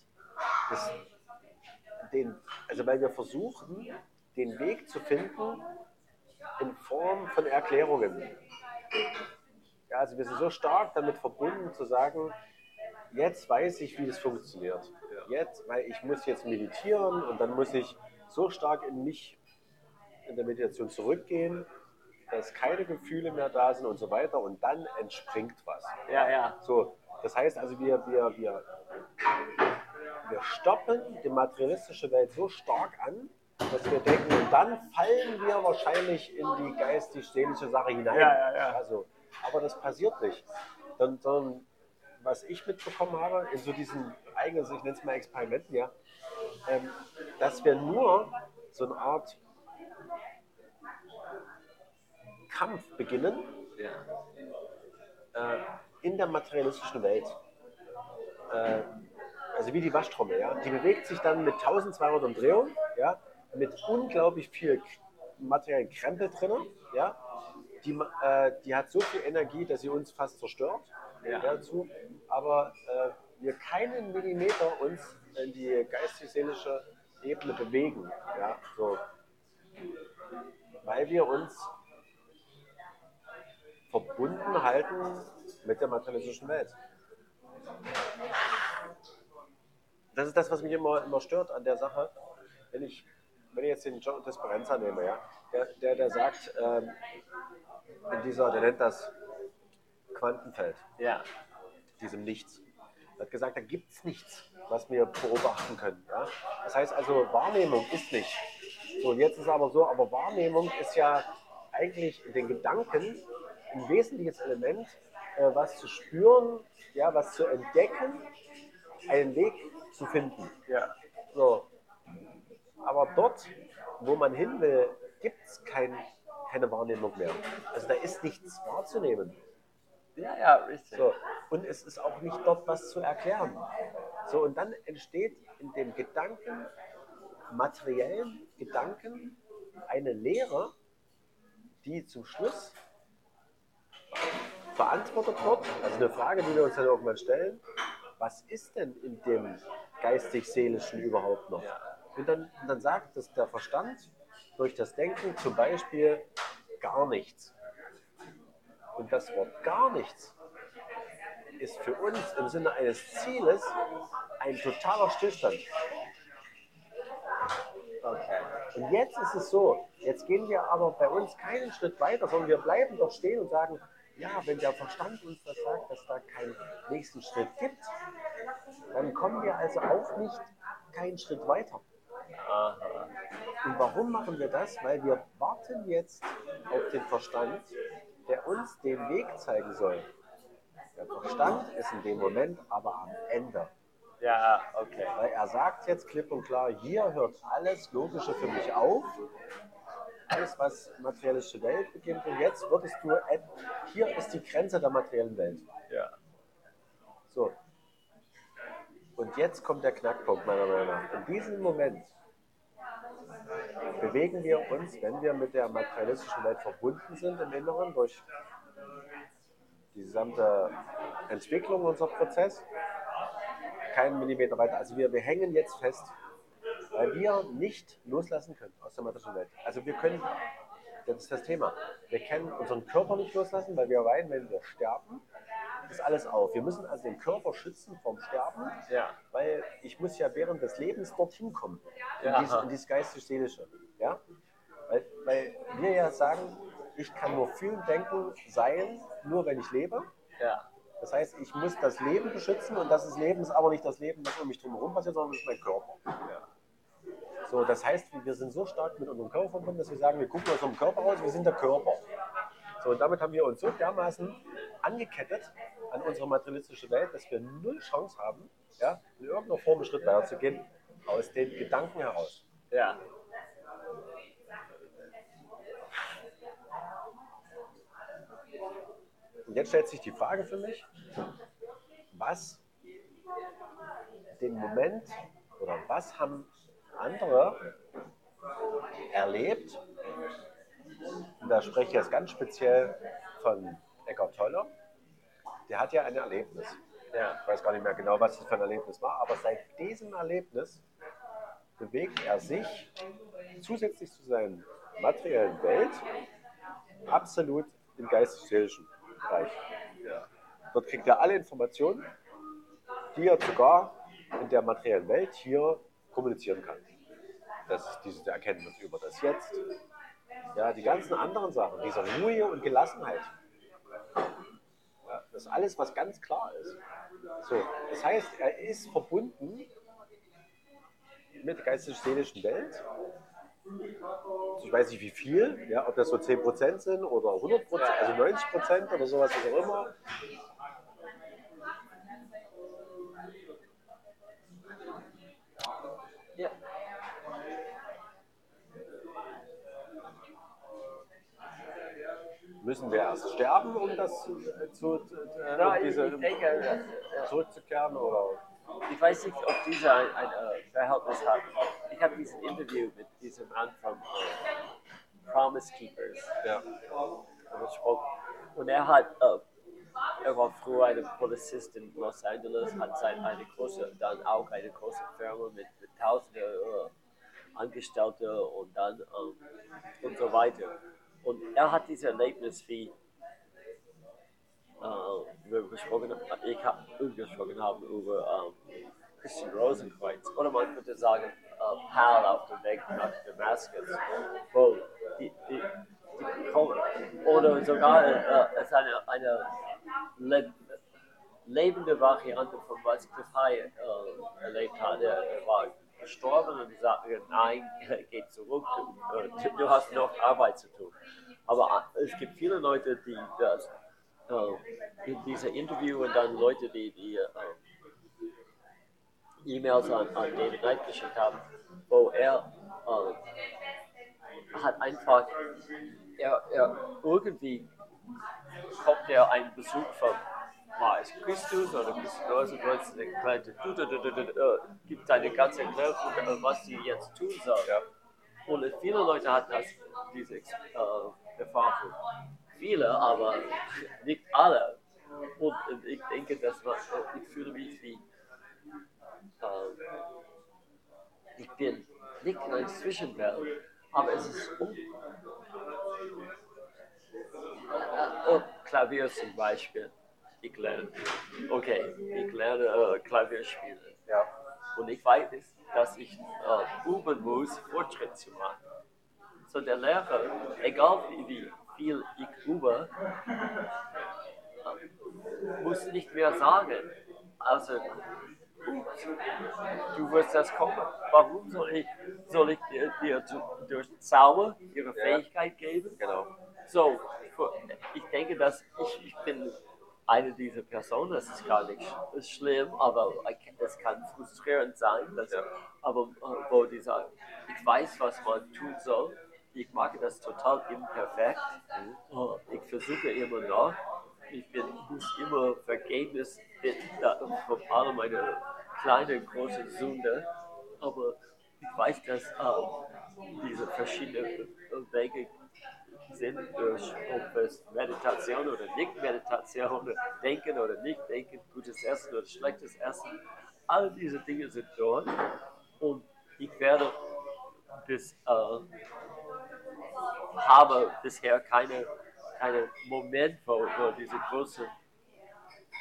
[SPEAKER 2] das, den, also weil wir versuchen, den Weg zu finden in Form von Erklärungen. Ja, also wir sind so stark damit verbunden zu sagen, jetzt weiß ich, wie das funktioniert. Jetzt, weil ich muss jetzt meditieren und dann muss ich so stark in mich in der Meditation zurückgehen, dass keine Gefühle mehr da sind und so weiter und dann entspringt was.
[SPEAKER 1] Ja, ja.
[SPEAKER 2] So, das heißt also, wir, wir, wir, wir stoppen die materialistische Welt so stark an, dass wir denken, und dann fallen wir wahrscheinlich in die geistig-seelische Sache hinein.
[SPEAKER 1] Ja, ja, ja.
[SPEAKER 2] Also, aber das passiert nicht. Sondern, sondern was ich mitbekommen habe, in so diesen eigenen, ich nenne es mal Experimenten, ja, ähm, dass wir nur so eine Art Kampf beginnen
[SPEAKER 1] ja.
[SPEAKER 2] äh, in der materialistischen Welt. Äh, also wie die Waschtrommel, ja. Die bewegt sich dann mit 1200 Umdrehungen, ja, mit unglaublich viel materiellen Krempel drin, ja. Die, äh, die hat so viel Energie, dass sie uns fast zerstört.
[SPEAKER 1] Ja.
[SPEAKER 2] Dazu, aber äh, wir keinen Millimeter uns in die geistig-seelische Ebene bewegen, ja, so. Weil wir uns verbunden halten mit der materialistischen Welt. Das ist das, was mich immer, immer stört an der Sache. Wenn ich, wenn ich jetzt den John Disperenza nehme, ja, der, der, der sagt, ähm, in dieser, der nennt das Quantenfeld,
[SPEAKER 1] Ja.
[SPEAKER 2] diesem Nichts. Er hat gesagt, da gibt es nichts, was wir beobachten können. Ja? Das heißt also, Wahrnehmung ist nicht. So, und jetzt ist aber so, aber Wahrnehmung ist ja eigentlich in den Gedanken ein wesentliches Element, äh, was zu spüren, ja, was zu entdecken, einen Weg zu finden.
[SPEAKER 1] Ja.
[SPEAKER 2] So. Aber dort, wo man hin will, gibt es kein, keine Wahrnehmung mehr. Also da ist nichts wahrzunehmen.
[SPEAKER 1] Ja, ja, richtig.
[SPEAKER 2] So. Und es ist auch nicht dort was zu erklären. So, und dann entsteht in dem Gedanken, materiellen Gedanken, eine Lehre, die zum Schluss beantwortet wird. Also eine Frage, die wir uns dann irgendwann stellen. Was ist denn in dem geistig-seelischen überhaupt noch?
[SPEAKER 1] Ja.
[SPEAKER 2] Und dann, dann sagt es der Verstand durch das Denken zum Beispiel gar nichts. Und das Wort gar nichts ist für uns im Sinne eines Zieles ein totaler Stillstand.
[SPEAKER 1] Okay.
[SPEAKER 2] Und jetzt ist es so, jetzt gehen wir aber bei uns keinen Schritt weiter, sondern wir bleiben dort stehen und sagen, ja, wenn der Verstand uns das sagt, dass da keinen nächsten Schritt gibt, dann kommen wir also auch nicht keinen Schritt weiter.
[SPEAKER 1] Aha.
[SPEAKER 2] Und warum machen wir das? Weil wir warten jetzt auf den Verstand, der uns den Weg zeigen soll. Der Verstand ist in dem Moment aber am Ende.
[SPEAKER 1] Ja, okay.
[SPEAKER 2] Weil er sagt jetzt klipp und klar, hier hört alles Logische für mich auf. Alles, was materialische Welt beginnt. Und jetzt würdest du, hier ist die Grenze der materiellen Welt.
[SPEAKER 1] Ja.
[SPEAKER 2] So. Und jetzt kommt der Knackpunkt meiner Meinung nach. In diesem Moment bewegen wir uns, wenn wir mit der materialistischen Welt verbunden sind im Inneren durch die gesamte Entwicklung unserer Prozess, keinen Millimeter weiter. Also wir, wir hängen jetzt fest, weil wir nicht loslassen können aus der materiellen Welt. Also wir können, das ist das Thema, wir können unseren Körper nicht loslassen, weil wir weinen, wenn wir sterben. Ist alles auf. Wir müssen also den Körper schützen vom Sterben,
[SPEAKER 1] Ja.
[SPEAKER 2] weil ich muss ja während des Lebens dorthin kommen, in,
[SPEAKER 1] Ja.
[SPEAKER 2] dieses, in dieses geistig-seelische. Ja? Weil, weil wir ja sagen, ich kann nur fühlen, denken, sein, nur wenn ich lebe.
[SPEAKER 1] Ja.
[SPEAKER 2] Das heißt, ich muss das Leben beschützen und das ist Leben ist aber nicht das Leben, das um mich drumherum passiert, sondern das ist mein Körper.
[SPEAKER 1] Ja.
[SPEAKER 2] So, das heißt, wir sind so stark mit unserem Körper verbunden, dass wir sagen, wir gucken aus unserem Körper raus, wir sind der Körper. So, und damit haben wir uns so dermaßen angekettet an unsere materialistische Welt, dass wir null Chance haben, ja, in irgendeiner Form einen Schritt weiter zu gehen, aus den Gedanken heraus.
[SPEAKER 1] Ja.
[SPEAKER 2] Und jetzt stellt sich die Frage für mich, was den Moment oder was haben andere erlebt, und da spreche ich jetzt ganz speziell von Eckhart Tolle, der hat ja ein Erlebnis.
[SPEAKER 1] Ja.
[SPEAKER 2] Ich weiß gar nicht mehr genau, was das für ein Erlebnis war, aber seit diesem Erlebnis bewegt er sich zusätzlich zu seiner materiellen Welt absolut im geistig-seelischen Bereich.
[SPEAKER 1] Ja.
[SPEAKER 2] Dort kriegt er alle Informationen, die er sogar in der materiellen Welt hier kommunizieren kann. Das ist diese Erkenntnis über das Jetzt, Ja, die ganzen anderen Sachen, diese Ruhe und Gelassenheit. Ja, das ist alles, was ganz klar ist. So, das heißt, er ist verbunden mit der geistig-seelischen Welt. Ich weiß nicht wie viel, ja, ob das so 10% sind oder 100%, also 90% oder sowas, was auch immer.
[SPEAKER 1] Ja.
[SPEAKER 2] Müssen wir erst sterben, um das zu,
[SPEAKER 1] Ja,
[SPEAKER 2] um diese,
[SPEAKER 1] äh,
[SPEAKER 2] zurückzukehren? Oder?
[SPEAKER 1] Ich weiß nicht, ob dieser ein, ein äh, Verhältnis hat. Ich habe dieses Interview mit diesem Mann von äh, Promise Keepers
[SPEAKER 2] Ja.
[SPEAKER 1] gesprochen. Und er hat, äh, er war früher ein Polizist in Los Angeles, hat sein, eine große, dann auch eine große Firma mit, mit tausenden Angestellten und dann ähm, und so weiter. Und er hat dieses Erlebnis wie äh, wir gesprochen haben, ich habe gesprochen haben über ähm, Christian Rosenkreuz oder man könnte sagen äh, Paul auf dem Weg nach Damaskus, wo die, die, die kommen. oder sogar äh, es eine, eine le lebende Variante von was Cliffy äh, erlebt hat. Er, war gestorben und sagte, nein, geh zurück, du, äh, du hast noch Arbeit zu tun. Aber äh, es gibt viele Leute, die das äh, in dieser Interview und dann Leute, die, die äh, E-Mails an, an David Knight geschickt haben, wo er äh, hat einfach, er, er irgendwie kommt er einen Besuch von Mars Christus oder Christus du, äh, gibt eine ganze Erklärung, äh, was sie jetzt tun soll.
[SPEAKER 2] Ja.
[SPEAKER 1] Und viele Leute hatten das, diese äh, Erfahrung. Viele, aber nicht alle. Und ich denke, dass man, äh, ich fühle mich wie, äh, ich bin nicht in einer Zwischenwelt, aber es ist un äh, äh, Klavier zum Beispiel. Ich lerne, okay, ich lerne äh, Klavier spielen.
[SPEAKER 2] Ja.
[SPEAKER 1] Und ich weiß, dass ich äh, üben muss, Fortschritt zu machen. So der Lehrer, egal wie viel ich äh, muss nicht mehr sagen. Also, du wirst das kommen. Warum soll ich, soll ich dir, dir durch Zauber ihre Fähigkeit geben?
[SPEAKER 2] Genau.
[SPEAKER 1] So, ich denke, dass ich, ich bin eine dieser Personen, das ist gar nicht schlimm, aber es kann frustrierend sein. Dass,
[SPEAKER 2] Ja.
[SPEAKER 1] Aber äh, wo die sagen, ich weiß, was man tun soll, ich mag das total imperfekt, Äh, ich versuche immer noch, ich bin muss immer da- von all meine kleinen, großen Sünde, aber ich weiß, dass äh, diese verschiedenen äh, Wege sind, durch ob es Meditation oder Nicht-Meditation, oder Denken oder Nicht-Denken, gutes Essen oder schlechtes Essen, all diese Dinge sind dort. Und ich werde bis, äh, habe bisher keine, keine Moment, wo, wo diese große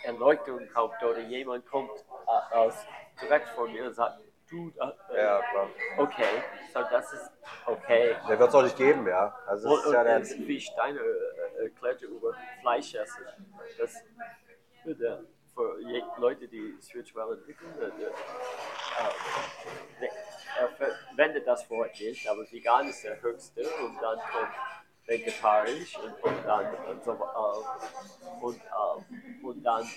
[SPEAKER 1] Erleuchtung kommt oder jemand kommt äh, aus, direkt vor mir und sagt, du, äh,
[SPEAKER 2] Ja, klar.
[SPEAKER 1] okay, so das ist okay.
[SPEAKER 2] Der wird es auch nicht geben, ja. Also das
[SPEAKER 1] Und,
[SPEAKER 2] ist ja
[SPEAKER 1] und
[SPEAKER 2] der,
[SPEAKER 1] ist wie Steiner äh, erklärte über Fleischessen. Das äh, der, für Leute, die spirituell entwickeln, äh, äh, äh, er verwendet das Wort nicht, aber vegan ist der höchste und dann kommt vegetarisch und, und dann und, so, äh, und, äh, und dann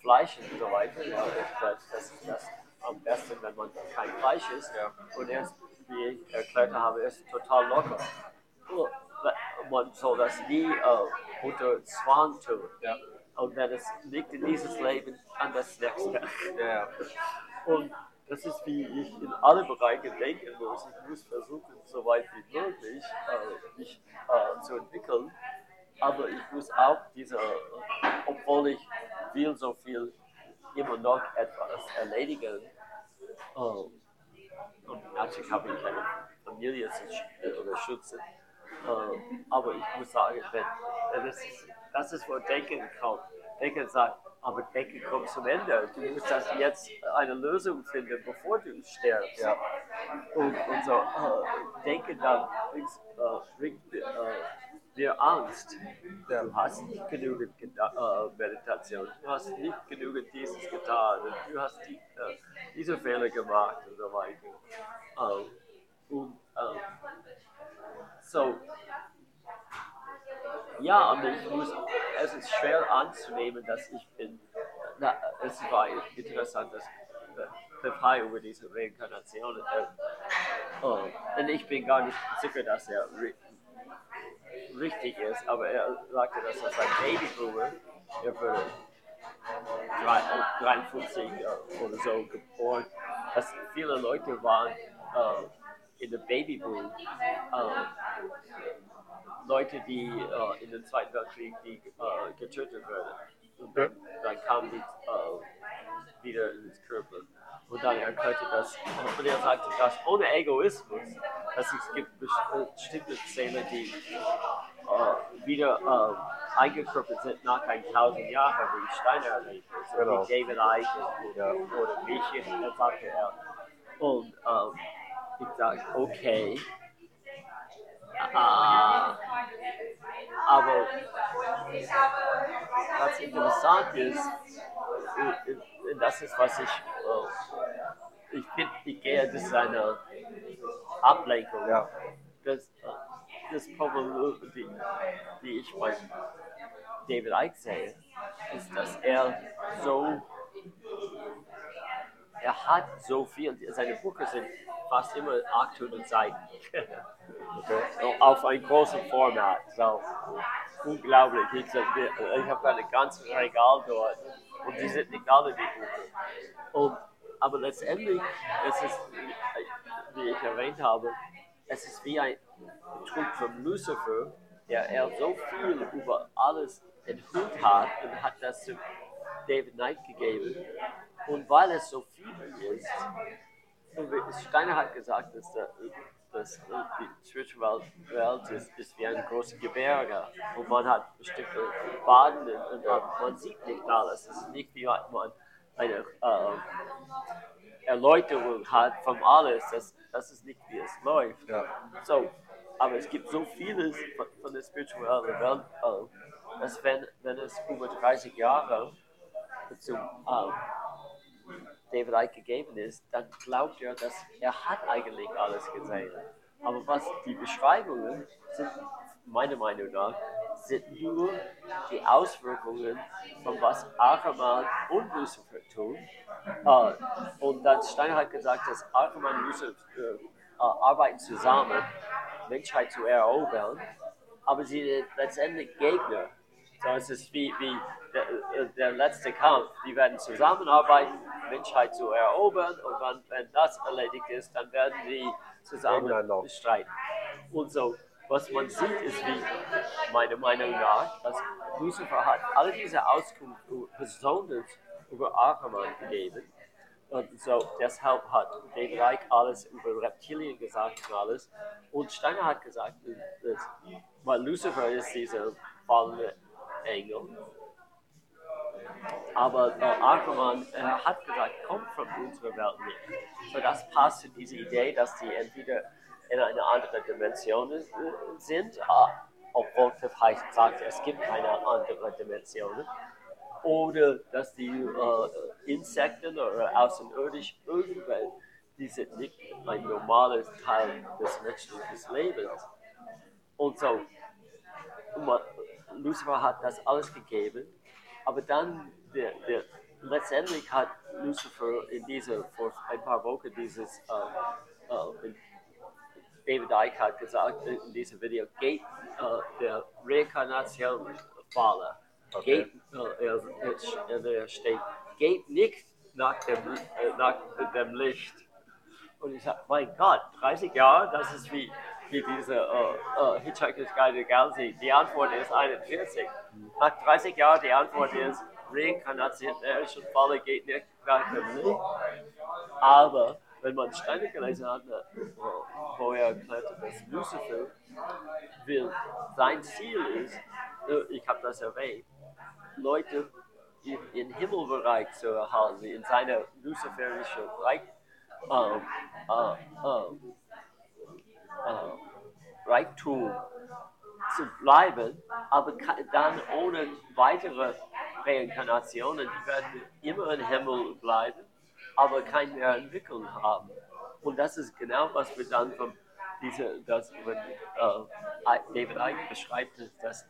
[SPEAKER 1] Fleisch und so weiter. Ja, das, das ist das am besten, wenn man kein Fleisch isst.
[SPEAKER 2] Ja.
[SPEAKER 1] Und er ist, wie ich erklärt habe, er ist total locker. Man soll das nie äh, unter Zwang tun.
[SPEAKER 2] Ja.
[SPEAKER 1] Und wenn es nicht in dieses Leben, dann das nächste.
[SPEAKER 2] ja.
[SPEAKER 1] Und das ist, wie ich in alle Bereiche denken muss. Ich muss versuchen, so weit wie möglich äh, mich äh, zu entwickeln. Aber ich muss auch diese, obwohl ich will so viel immer noch etwas erledigen. Äh, und natürlich habe ich keine Familie zu sch- äh, aber ich muss sagen, wenn das, ist, das ist, wo Denken kommt. Denken sagt, aber denke, komm zum Ende. Du musst das jetzt eine Lösung finden, bevor du stirbst.
[SPEAKER 2] Ja.
[SPEAKER 1] Und, und so, äh, denke dann, äh, bringt äh, dir Angst.
[SPEAKER 2] Ja.
[SPEAKER 1] Du hast nicht genügend Geda- äh, Meditation, du hast nicht genügend dieses getan, du hast die, äh, diese Fehler gemacht und so weiter. Ähm, und ähm, so, ja, und ich muss, es ist schwer anzunehmen, dass ich bin, na, es war interessant, dass Peppai über diese Reinkarnation, äh, oh, und ich bin gar nicht sicher, dass er ri richtig ist, aber er sagte, dass er sein Babyboomer, er wurde drei- 53 äh, oder so geboren, dass viele Leute waren äh, in der Babyboom, äh, Leute, die äh, in den Zweiten Weltkrieg die, äh, getötet wurden. Und dann, kamen die äh, wieder ins Körper. Und dann erklärte das, und er sagte, dass ohne Egoismus, dass es gibt bestimmte Zähne, die äh, wieder äh, eingekörpert sind nach ein tausend Jahren, wie Steiner erlebt ist,
[SPEAKER 2] Genau.
[SPEAKER 1] wie David Icke
[SPEAKER 2] Ja.
[SPEAKER 1] oder Michi, das sagte er. Und ähm, ich sagte, okay, Ah, aber was interessant ist, äh, äh, das ist, was ich, äh, ich finde, ich gehe, das ist eine Ablenkung.
[SPEAKER 2] Ja.
[SPEAKER 1] Das, das Problem, die, die ich bei David Icke sehe, ist, dass er so, er hat so viel, seine Bücher sind fast immer 800 Seiten. So, auf ein großes Format. So. Unglaublich. Ich, ich habe ein ganzes Regal dort und die sind nicht alle die Bücher. Und, aber letztendlich, es ist, wie ich erwähnt habe, es ist wie ein Trug von Lucifer, der er so viel über alles enthüllt hat und hat das zu David Knight gegeben. Und weil es so viel ist, Steiner hat gesagt, dass, der, dass die Spiritual Welt ist, ist wie ein großes Gebirge und man hat bestimmte Baden und, und man sieht nicht alles. Es ist nicht wie man eine äh, Erläuterung hat von alles. Das, das ist nicht wie es läuft.
[SPEAKER 2] Ja.
[SPEAKER 1] So, aber es gibt so vieles von, von der spirituellen Welt, äh, dass wenn, wenn es über 30 Jahre zum äh, David Icke gegeben ist, dann glaubt er, dass er hat eigentlich alles gesehen. Aber was die Beschreibungen sind, meiner Meinung nach, sind nur die Auswirkungen von was Ackermann und Lucifer tun. Äh, und dann Steiner hat gesagt, dass Ackermann und Lucifer äh, äh, arbeiten zusammen, Menschheit zu erobern, aber sie sind letztendlich Gegner. So, es ist wie, wie der, äh, der letzte Kampf. Die werden zusammenarbeiten, Menschheit zu erobern und wenn, wenn das erledigt ist, dann werden sie zusammen streiten. Und so, was man sieht, ist wie, meiner Meinung nach, dass Lucifer hat alle diese Auskunft besonders über Ackermann gegeben. Und so, deshalb hat David Icke alles über Reptilien gesagt und alles. Und Steiner hat gesagt, dass, weil Lucifer ist dieser fallende Engel. Aber äh, Ackermann äh, hat gesagt, kommt von unserer Welt nicht. So das passt zu dieser Idee, dass die entweder in einer anderen Dimension äh, sind, äh, obwohl heißt, sagt, es gibt keine andere Dimension. Oder dass die äh, Insekten oder außerirdisch irgendwelche, die sind nicht ein normales Teil des menschlichen Lebens. Und so, Lucifer hat das alles gegeben, aber dann, der, der, letztendlich hat Lucifer in dieser, vor ein paar Wochen dieses, äh, äh, David Icke hat gesagt in diesem Video, geht äh, der Reinkarnation Falle.
[SPEAKER 2] Okay.
[SPEAKER 1] Geht, äh, er steht, geht nicht nach dem, äh, nach dem Licht. Und ich sage, mein Gott, 30 Jahre, das ist wie, wie diese äh, äh, Hitchhiker's Guide to Galaxy. Die Antwort ist 41. Nach 30 Jahren, die Antwort ist, Reinkarnation der ersten Falle geht nicht Licht. Aber wenn man Steine gelesen hat, äh, wo er erklärte, dass Lucifer will, sein Ziel ist, äh, ich habe das erwähnt, Leute in, in Himmelbereich zu erhalten, in seiner luziferischen Reich, ähm, äh, äh, äh, Reichtum zu bleiben, aber dann ohne weitere Reinkarnationen, die werden immer im Himmel bleiben, aber keine mehr Entwicklung haben. Und das ist genau, was wir dann von diese, das, wenn, äh, David Icke beschreibt, das,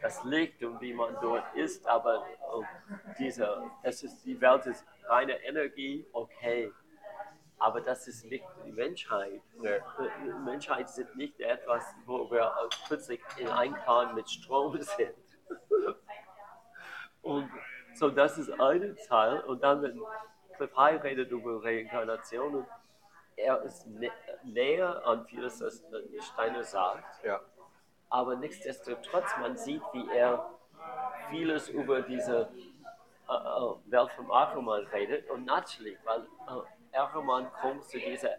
[SPEAKER 1] das Licht und wie man dort ist, aber äh, diese, es ist, die Welt ist reine Energie, okay, aber das ist nicht die Menschheit.
[SPEAKER 2] Nee.
[SPEAKER 1] Die Menschheit sind nicht etwas, wo wir plötzlich in Einklang mit Strom sind. Und so, das ist eine Teil. Und dann, wenn Cliff High redet über Reinkarnationen, er ist nä näher an vieles, was Steiner sagt.
[SPEAKER 2] Ja.
[SPEAKER 1] Aber nichtsdestotrotz, man sieht, wie er vieles über diese äh, äh Welt vom Achroman redet. Und natürlich, weil äh, Achroman kommt zu dieser äh,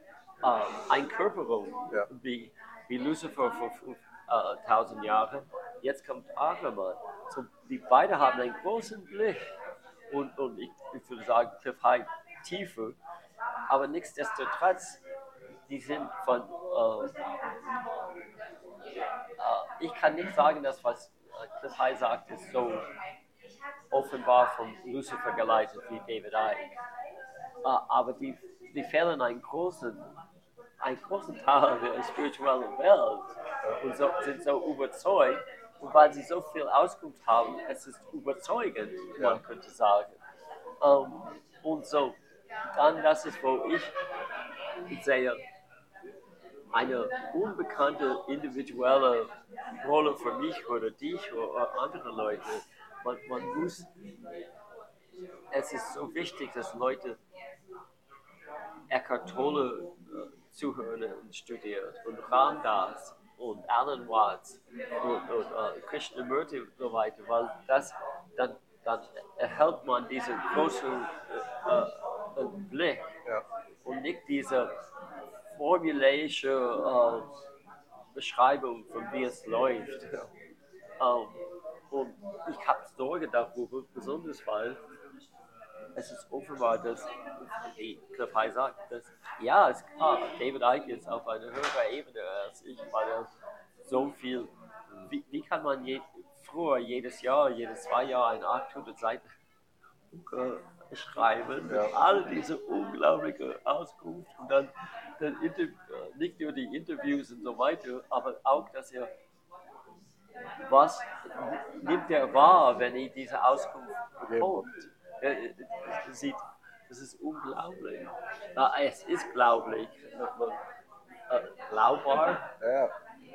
[SPEAKER 1] Einkörperung,
[SPEAKER 2] Ja.
[SPEAKER 1] wie, wie Lucifer vor 5000 Jahren. Jetzt kommt Achroman. So, die beiden haben einen großen Blick. Und, und ich, ich würde sagen, Cliff High tiefer. Aber nichtsdestotrotz, die sind von. Äh, äh, ich kann nicht sagen, dass was äh, Chris High sagt, ist so offenbar von Lucifer geleitet wie David Icke. Äh, aber die, die fehlen einen großen, einen großen Teil der spirituellen Welt und so, sind so überzeugt. Und weil sie so viel Auskunft haben, es ist überzeugend, man könnte sagen. Ähm, und so, dann das ist, wo ich sehe, eine unbekannte individuelle Rolle für mich oder dich oder andere Leute. Man, man muss, es ist so wichtig, dass Leute Eckhart Tolle äh, zuhören und studieren und Ramdas und Alan Watts und, und äh, Krishnamurti und so weiter, weil das dann, dann erhält man diesen großen äh, äh, Blick
[SPEAKER 2] Ja.
[SPEAKER 1] und nicht diese formulärische äh, Beschreibung von wie es läuft. Ähm, und ich habe Sorge darüber, besonders weil es ist offenbar, dass wie Cliff High sagt, dass ja, es klar, David Icke ist auf einer höheren Ebene als ich, weil er so viel, wie, wie kann man je, früher jedes Jahr, jedes zwei Jahre eine 800 Seiten schreiben,
[SPEAKER 2] Ja.
[SPEAKER 1] all diese unglaubliche Auskunft und dann, dann nicht nur die Interviews und so weiter, aber auch, dass er was nimmt er wahr, wenn er diese Auskunft bekommt. Er, er sieht, das ist unglaublich. Na, es ist glaublich. Äh, glaubbar?
[SPEAKER 2] Ja,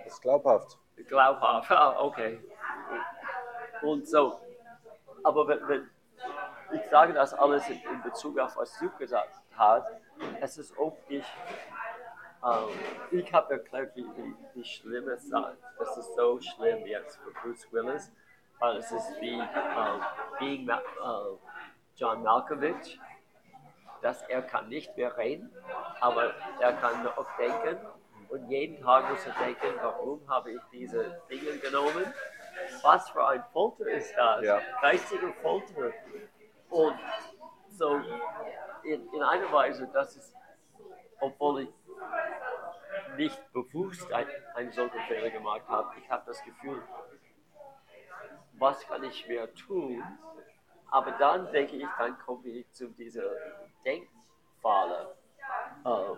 [SPEAKER 2] ist glaubhaft.
[SPEAKER 1] Glaubhaft, ah, okay. Und so, aber wenn, wenn ich sage das alles in, in Bezug auf was du gesagt hast, es ist ob ich, ähm, ich habe erklärt, wie, wie, wie schlimm es ist. Es ist so schlimm jetzt für Bruce Willis, weil es ist wie ähm, being äh, John Malkovich, dass er kann nicht mehr reden, aber er kann noch denken und jeden Tag muss er denken, warum habe ich diese Dinge genommen? Was für ein Folter ist das?
[SPEAKER 2] Ja.
[SPEAKER 1] Geistige Folter. Und so in, in einer Weise, das ist, obwohl ich nicht bewusst ein, einen solchen Fehler gemacht habe, ich habe das Gefühl, was kann ich mehr tun? Aber dann denke ich, dann komme ich zu dieser Denkfalle, äh,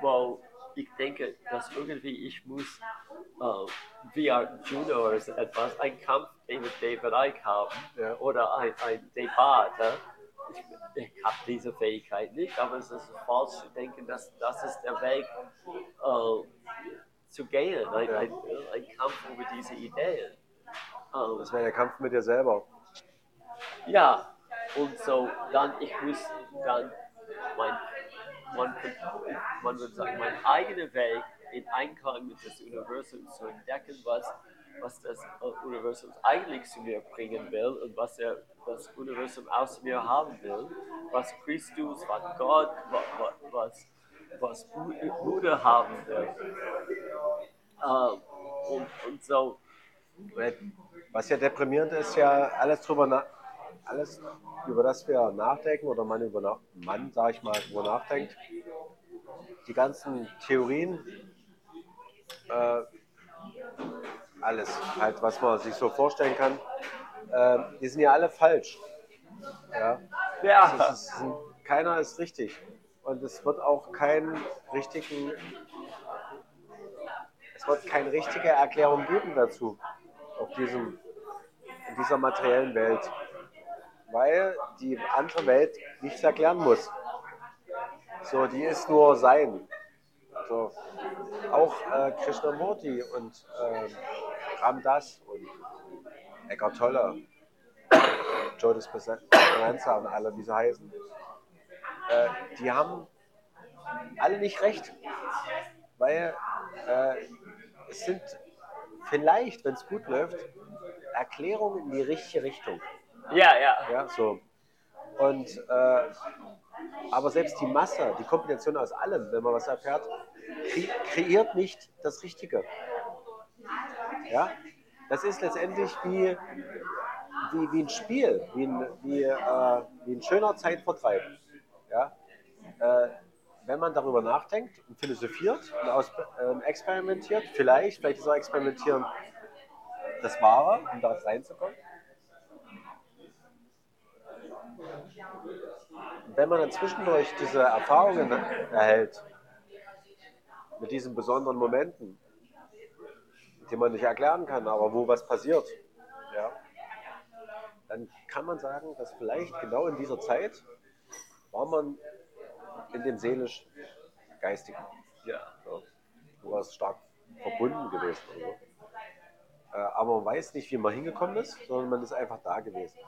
[SPEAKER 1] wo ich denke, dass irgendwie ich muss, äh, wie ein Juniors etwas, einen Kampf mit David Icke haben
[SPEAKER 2] Ja.
[SPEAKER 1] oder ein, ein Debatte. Ich, ich habe diese Fähigkeit nicht, aber es ist falsch zu denken, dass das ist der Weg äh, zu gehen, ein, ein, ein Kampf über diese Ideen. Ähm,
[SPEAKER 2] Das wäre der Kampf mit dir selber.
[SPEAKER 1] Ja, und so dann, ich muss dann mein, man, man würde sagen, mein eigener Weg in Einklang mit das Universum zu entdecken, was, was das äh, Universum eigentlich zu mir bringen will und was er, das Universum aus mir haben will, was Christus, was Gott, was, was, was Bu- Buddha haben will. Äh, und, und so,
[SPEAKER 2] Was ja deprimierend ist, ja alles drüber nach. Alles, über das wir nachdenken oder man über na- Mann, sag ich mal, über nachdenkt, die ganzen Theorien, äh, alles, halt, was man sich so vorstellen kann, äh, die sind ja alle falsch. Ja.
[SPEAKER 1] Ja.
[SPEAKER 2] Das ist, keiner ist richtig. Und es wird auch keinen richtigen, es wird keine richtige Erklärung geben dazu, auf diesem, in dieser materiellen Welt. Weil die andere Welt nichts erklären muss. So, die ist nur sein. So, auch äh, Krishnamurti und ähm, Ramdas und Eckhart Tolle, Joe Dispenza und alle, wie sie heißen, äh, die haben alle nicht recht. Weil äh, es sind vielleicht, wenn es gut läuft, Erklärungen in die richtige Richtung.
[SPEAKER 1] Ja, ja.
[SPEAKER 2] Ja, so. Und, äh, aber selbst die Masse, die Kombination aus allem, wenn man was erfährt, kre kreiert nicht das Richtige. Ja, das ist letztendlich wie, wie, wie ein Spiel, wie ein, wie, äh, wie ein schöner Zeitvertreib. Ja? Äh, wenn man darüber nachdenkt und philosophiert und aus, ähm, experimentiert, vielleicht, vielleicht ist auch Experimentieren das Wahre, um da reinzukommen. Wenn man dann zwischendurch diese Erfahrungen erhält, mit diesen besonderen Momenten, die man nicht erklären kann, aber wo was passiert, ja, dann kann man sagen, dass vielleicht genau in dieser Zeit war man in dem seelisch-geistigen,
[SPEAKER 1] Ja.
[SPEAKER 2] ja, wo war es stark verbunden gewesen. Oder so. Äh, aber man weiß nicht, wie man hingekommen ist, sondern man ist einfach da gewesen.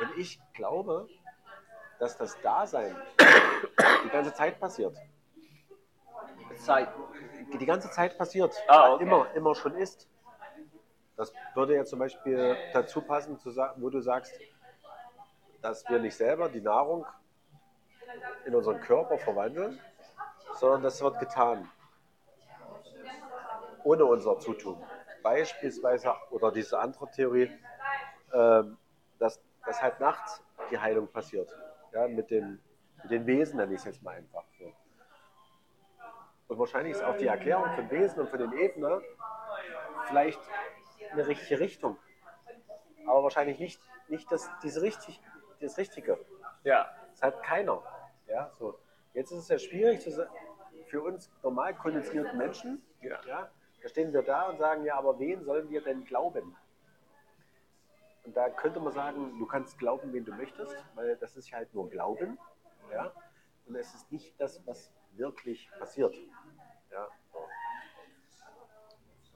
[SPEAKER 2] Und ich glaube, dass das Dasein die ganze Zeit passiert.
[SPEAKER 1] Zeit.
[SPEAKER 2] Die ganze Zeit passiert.
[SPEAKER 1] Ah, okay.
[SPEAKER 2] Immer, immer schon ist. Das würde ja zum Beispiel dazu passen, wo du sagst, dass wir nicht selber die Nahrung in unseren Körper verwandeln, sondern das wird getan. Ohne unser Zutun. Beispielsweise, oder diese andere Theorie, ähm, dass, dass halt nachts die Heilung passiert. Ja, mit, den, mit den Wesen, nenne ich es jetzt mal einfach. So. Und wahrscheinlich ist auch die Erklärung von Wesen und von den Ebenen vielleicht eine richtige Richtung. Aber wahrscheinlich nicht, nicht das, diese richtig, das Richtige.
[SPEAKER 1] Ja.
[SPEAKER 2] Das hat keiner. Ja, so. Jetzt ist es ja schwierig zu, für uns normal konditionierten Menschen.
[SPEAKER 1] Ja.
[SPEAKER 2] Ja, da stehen wir da und sagen, ja, aber wen sollen wir denn glauben? Und da könnte man sagen, du kannst glauben, wen du möchtest, weil das ist halt nur Glauben. Ja? Und es ist nicht das, was wirklich passiert. Ja?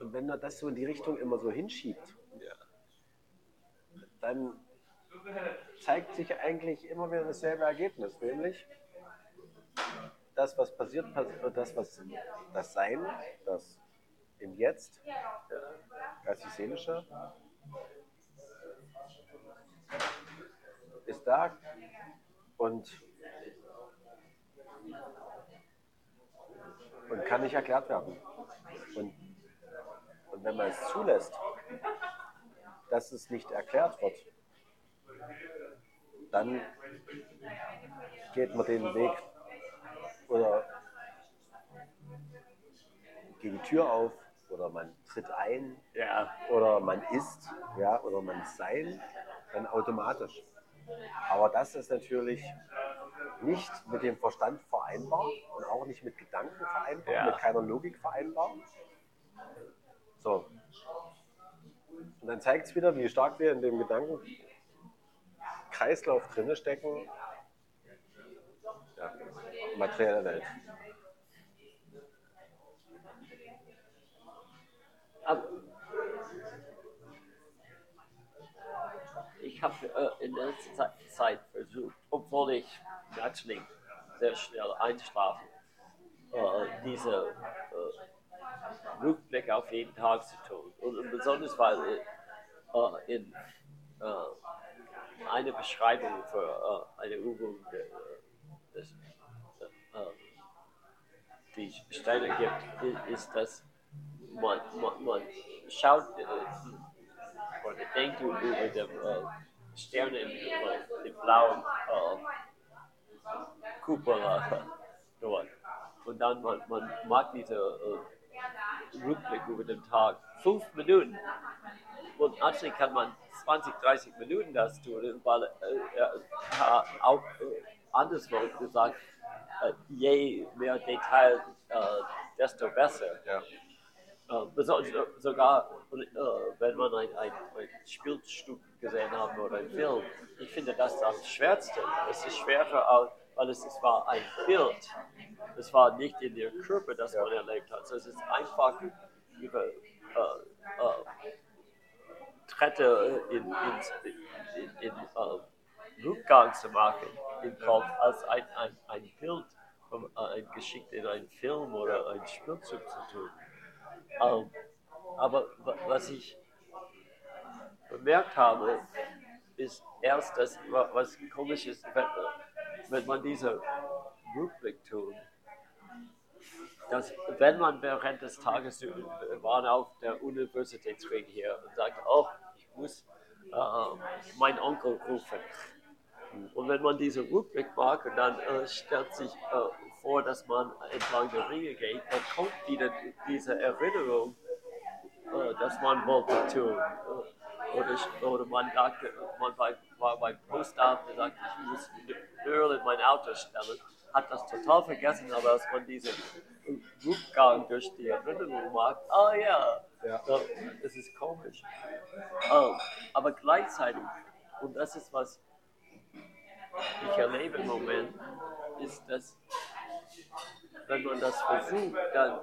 [SPEAKER 2] Und wenn man das so in die Richtung immer so hinschiebt,
[SPEAKER 1] Ja.
[SPEAKER 2] dann zeigt sich eigentlich immer wieder dasselbe Ergebnis, nämlich das, was passiert, das, was das Sein, das im Jetzt, geistig-seelische, ist da und, und kann nicht erklärt werden. Und, und wenn man es zulässt, dass es nicht erklärt wird, dann geht man den Weg oder geht die Tür auf oder man tritt ein
[SPEAKER 1] Ja.
[SPEAKER 2] oder man ist ja, oder man ist sein, dann automatisch. Aber das ist natürlich nicht mit dem Verstand vereinbar und auch nicht mit Gedanken vereinbar,
[SPEAKER 1] Ja.
[SPEAKER 2] mit keiner Logik vereinbar. So. Und dann zeigt es wieder, wie stark wir in dem Gedanken Kreislauf drinne stecken. Ja, materielle Welt.
[SPEAKER 1] Aber ich habe äh, in letzter Zeit- versucht, obwohl ich natürlich sehr schnell einschlafe, äh, diese äh, Rückblick auf jeden Tag zu tun. Und besonders weil äh, in äh, eine Beschreibung für äh, eine Übung, äh, äh, die Steiner gibt, ist, dass man, man, man schaut äh, oder denkt über den äh, Sterne im, äh, im blauen äh, Kuppel äh, dort. Und dann, man, man mag diese äh, Rückblick über den Tag. Fünf Minuten. Und actually kann man 20, 30 Minuten das tun, weil äh, äh, auch äh, anderswo gesagt, äh, je mehr Detail, äh, desto besser.
[SPEAKER 2] Ja.
[SPEAKER 1] Äh, so- sogar wenn man ein, ein, ein Spielstück gesehen hat oder einen Film, ich finde das am schwersten. Es ist schwerer, weil es, es war ein Bild. Es war nicht in der Körper, das man erlebt hat. So, es ist einfach ihre äh, äh, Tritte in, in, in, in äh, Rückgang zu machen im Kopf als ein, ein, ein Bild, um, äh, ein geschickt in einen Film oder ein Spielzug zu tun. Ähm, aber wa- was ich bemerkt habe, ist erst, dass wa- was komisch ist, wenn, wenn man diese Rückblick tut, dass wenn man während des Tages, wir waren auf der Universitätsweg hier und sagt, oh, ich muss äh, meinen Onkel rufen. Und wenn man diese Rückblick macht und dann äh, stellt sich äh, vor, dass man entlang der Ringe geht, dann kommt wieder diese Erinnerung, äh, dass man wollte tun. Oder, oder man dachte, man war, war beim Postamt und sagte, ich muss Öl in mein Auto stellen, hat das total vergessen, aber als man diesen Rückgang durch die Erinnerung macht, ah ja,
[SPEAKER 2] Ja.
[SPEAKER 1] das ist komisch. Ähm, aber gleichzeitig, und das ist was ich erlebe im Moment, ist, dass wenn man das versucht, dann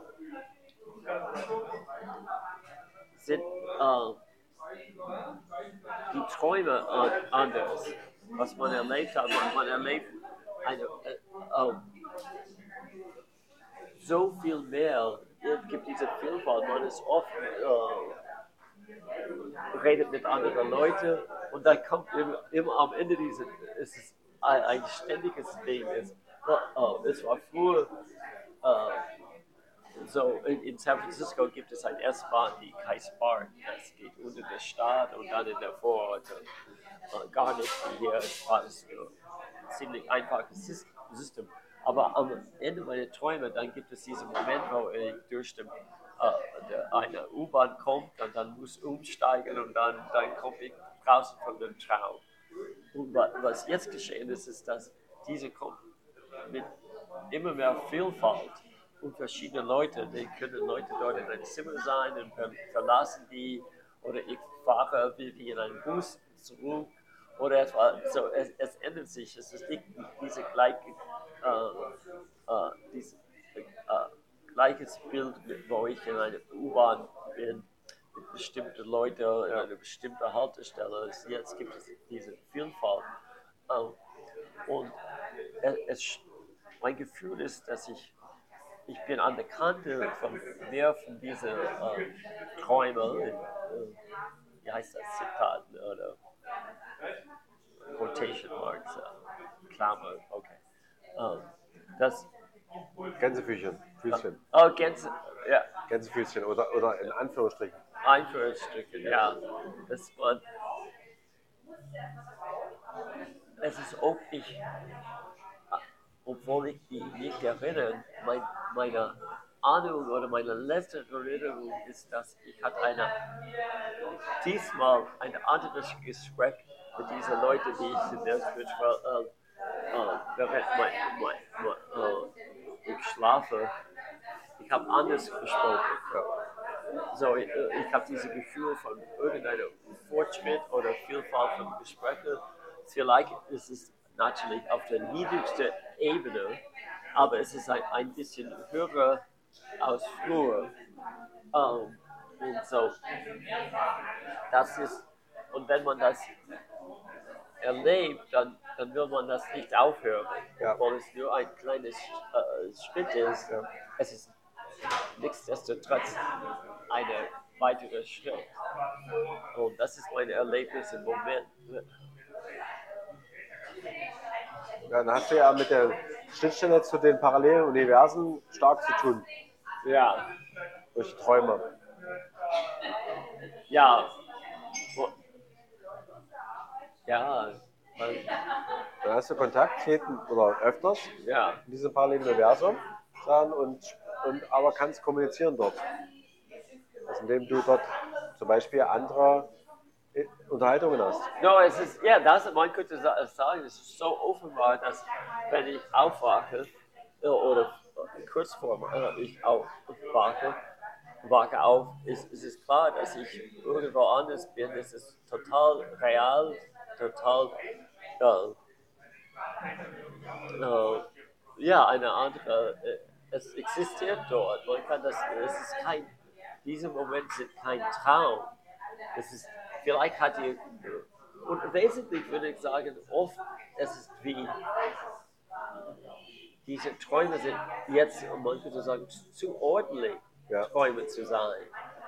[SPEAKER 1] sind äh, die Träume an- anders, was man erlebt hat. Man, man erlebt eine, äh, äh, so viel mehr. Es gibt diese Vielfalt, man ist oft äh, redet mit anderen Leuten und dann kommt immer, immer am Ende diese, es ist ein, ein ständiges Ding. Es, oh, es war früher, äh, so in, San Francisco gibt es ein S-Bahn, die heißt Park. Das geht unter der Stadt und dann in der Vorort. Äh, gar nicht hier. Es war ein ziemlich einfaches Sys- System. Aber am Ende meiner Träume, dann gibt es diesen Moment, wo ich durch den, äh, eine U-Bahn kommt und dann muss umsteigen und dann, dann komme ich draußen von dem Traum. Und wa- was jetzt geschehen ist, ist, dass diese kommt mit immer mehr Vielfalt und verschiedene Leute. Die können Leute dort in einem Zimmer sein und ver verlassen die oder ich fahre wie in einen Bus zurück oder so. Es, es ändert sich. Es ist nicht diese gleiche, äh, äh, dieses, äh, gleiches Bild, wo ich in einer U-Bahn bin mit bestimmten Leuten in einer bestimmten Haltestelle. Es- Jetzt gibt es diese Vielfalt. Ähm, und es, mein Gefühl ist, dass ich, ich bin an der Kante von mehr von diesen äh, Träumen, äh, wie heißt das, Zitat oder Quotation Marks, äh, Klammer, okay. Ähm, das,
[SPEAKER 2] Gänsefüßchen, Füßchen.
[SPEAKER 1] oh, Gänse, ja,
[SPEAKER 2] Gänsefüßchen oder, oder in Anführungsstrichen.
[SPEAKER 1] Einführungsstücke, ja. Das war. Es ist auch ich, obwohl ich mich nicht erinnere, mein, meine Ahnung oder meine letzte Erinnerung ist, dass ich hatte eine, diesmal ein anderes Gespräch mit diesen Leuten, die ich in der Spiritual, äh, äh, äh, ich schlafe. Ich habe anders gesprochen. So, ich, äh, ich habe dieses Gefühl von irgendeinem Fortschritt oder Vielfalt von Gesprächen. Vielleicht ist es natürlich auf der niedrigsten Ebene, aber es ist ein, ein bisschen höher als früher. Ähm, und so, das ist, und wenn man das erlebt, dann, dann will man das nicht aufhören,
[SPEAKER 2] Ja.
[SPEAKER 1] obwohl es nur ein kleines äh, Schritt ist. Es ist nichtsdestotrotz ein weiterer Schritt. Und das ist mein Erlebnis im Moment.
[SPEAKER 2] Ja, dann hast du ja mit der Schnittstelle zu den parallelen Universen stark zu tun.
[SPEAKER 1] Ja,
[SPEAKER 2] Durch Träume.
[SPEAKER 1] ja. Ja, man,
[SPEAKER 2] Dann hast du Kontakt jeden oder öfters
[SPEAKER 1] ja,
[SPEAKER 2] in diesem Paralleluniversum sagen, und, und aber kannst kommunizieren dort. Also indem du dort zum Beispiel andere Unterhaltungen hast.
[SPEAKER 1] No, es ist, ja, das, man könnte sa- sagen, es ist so offenbar, dass wenn ich aufwache, äh, oder kurz vor äh, ich aufwache, wache auf, ist, ist es klar, dass ich irgendwo anders bin. Es ist total real, total, äh, äh, ja, eine andere, äh, es existiert dort. Man kann das, es ist kein, diese Momente sind kein Traum. Es ist, vielleicht hat ihr, und wesentlich würde ich sagen, oft, es ist wie, diese Träume sind jetzt, um man könnte sagen, zu ordentlich,
[SPEAKER 2] Ja.
[SPEAKER 1] Träume zu sein.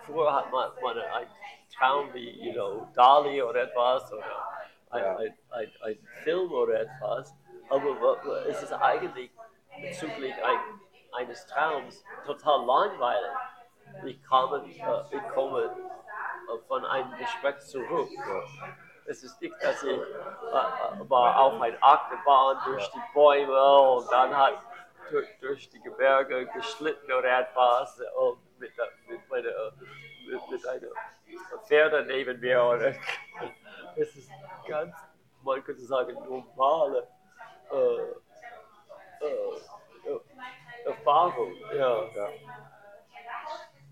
[SPEAKER 1] Früher hat man, man einen Traum wie, you know, Dali oder etwas, oder ein,
[SPEAKER 2] Ja.
[SPEAKER 1] ein, ein, ein Film oder etwas, aber es ist eigentlich bezüglich ein, eines Traums total langweilig. Ich komme, äh, ich komme von einem Gespräch zurück. Es ist nicht, dass ich äh, äh, war auf einer Achterbahn durch die Bäume und dann hat durch, durch die Gebirge geschlitten oder etwas und mit, der- mit, meiner, äh, mit, mit einer Pferde neben mir. Oder, es ist ganz, man könnte sagen, normale äh, äh, äh, Erfahrung. Ja.
[SPEAKER 2] Ja.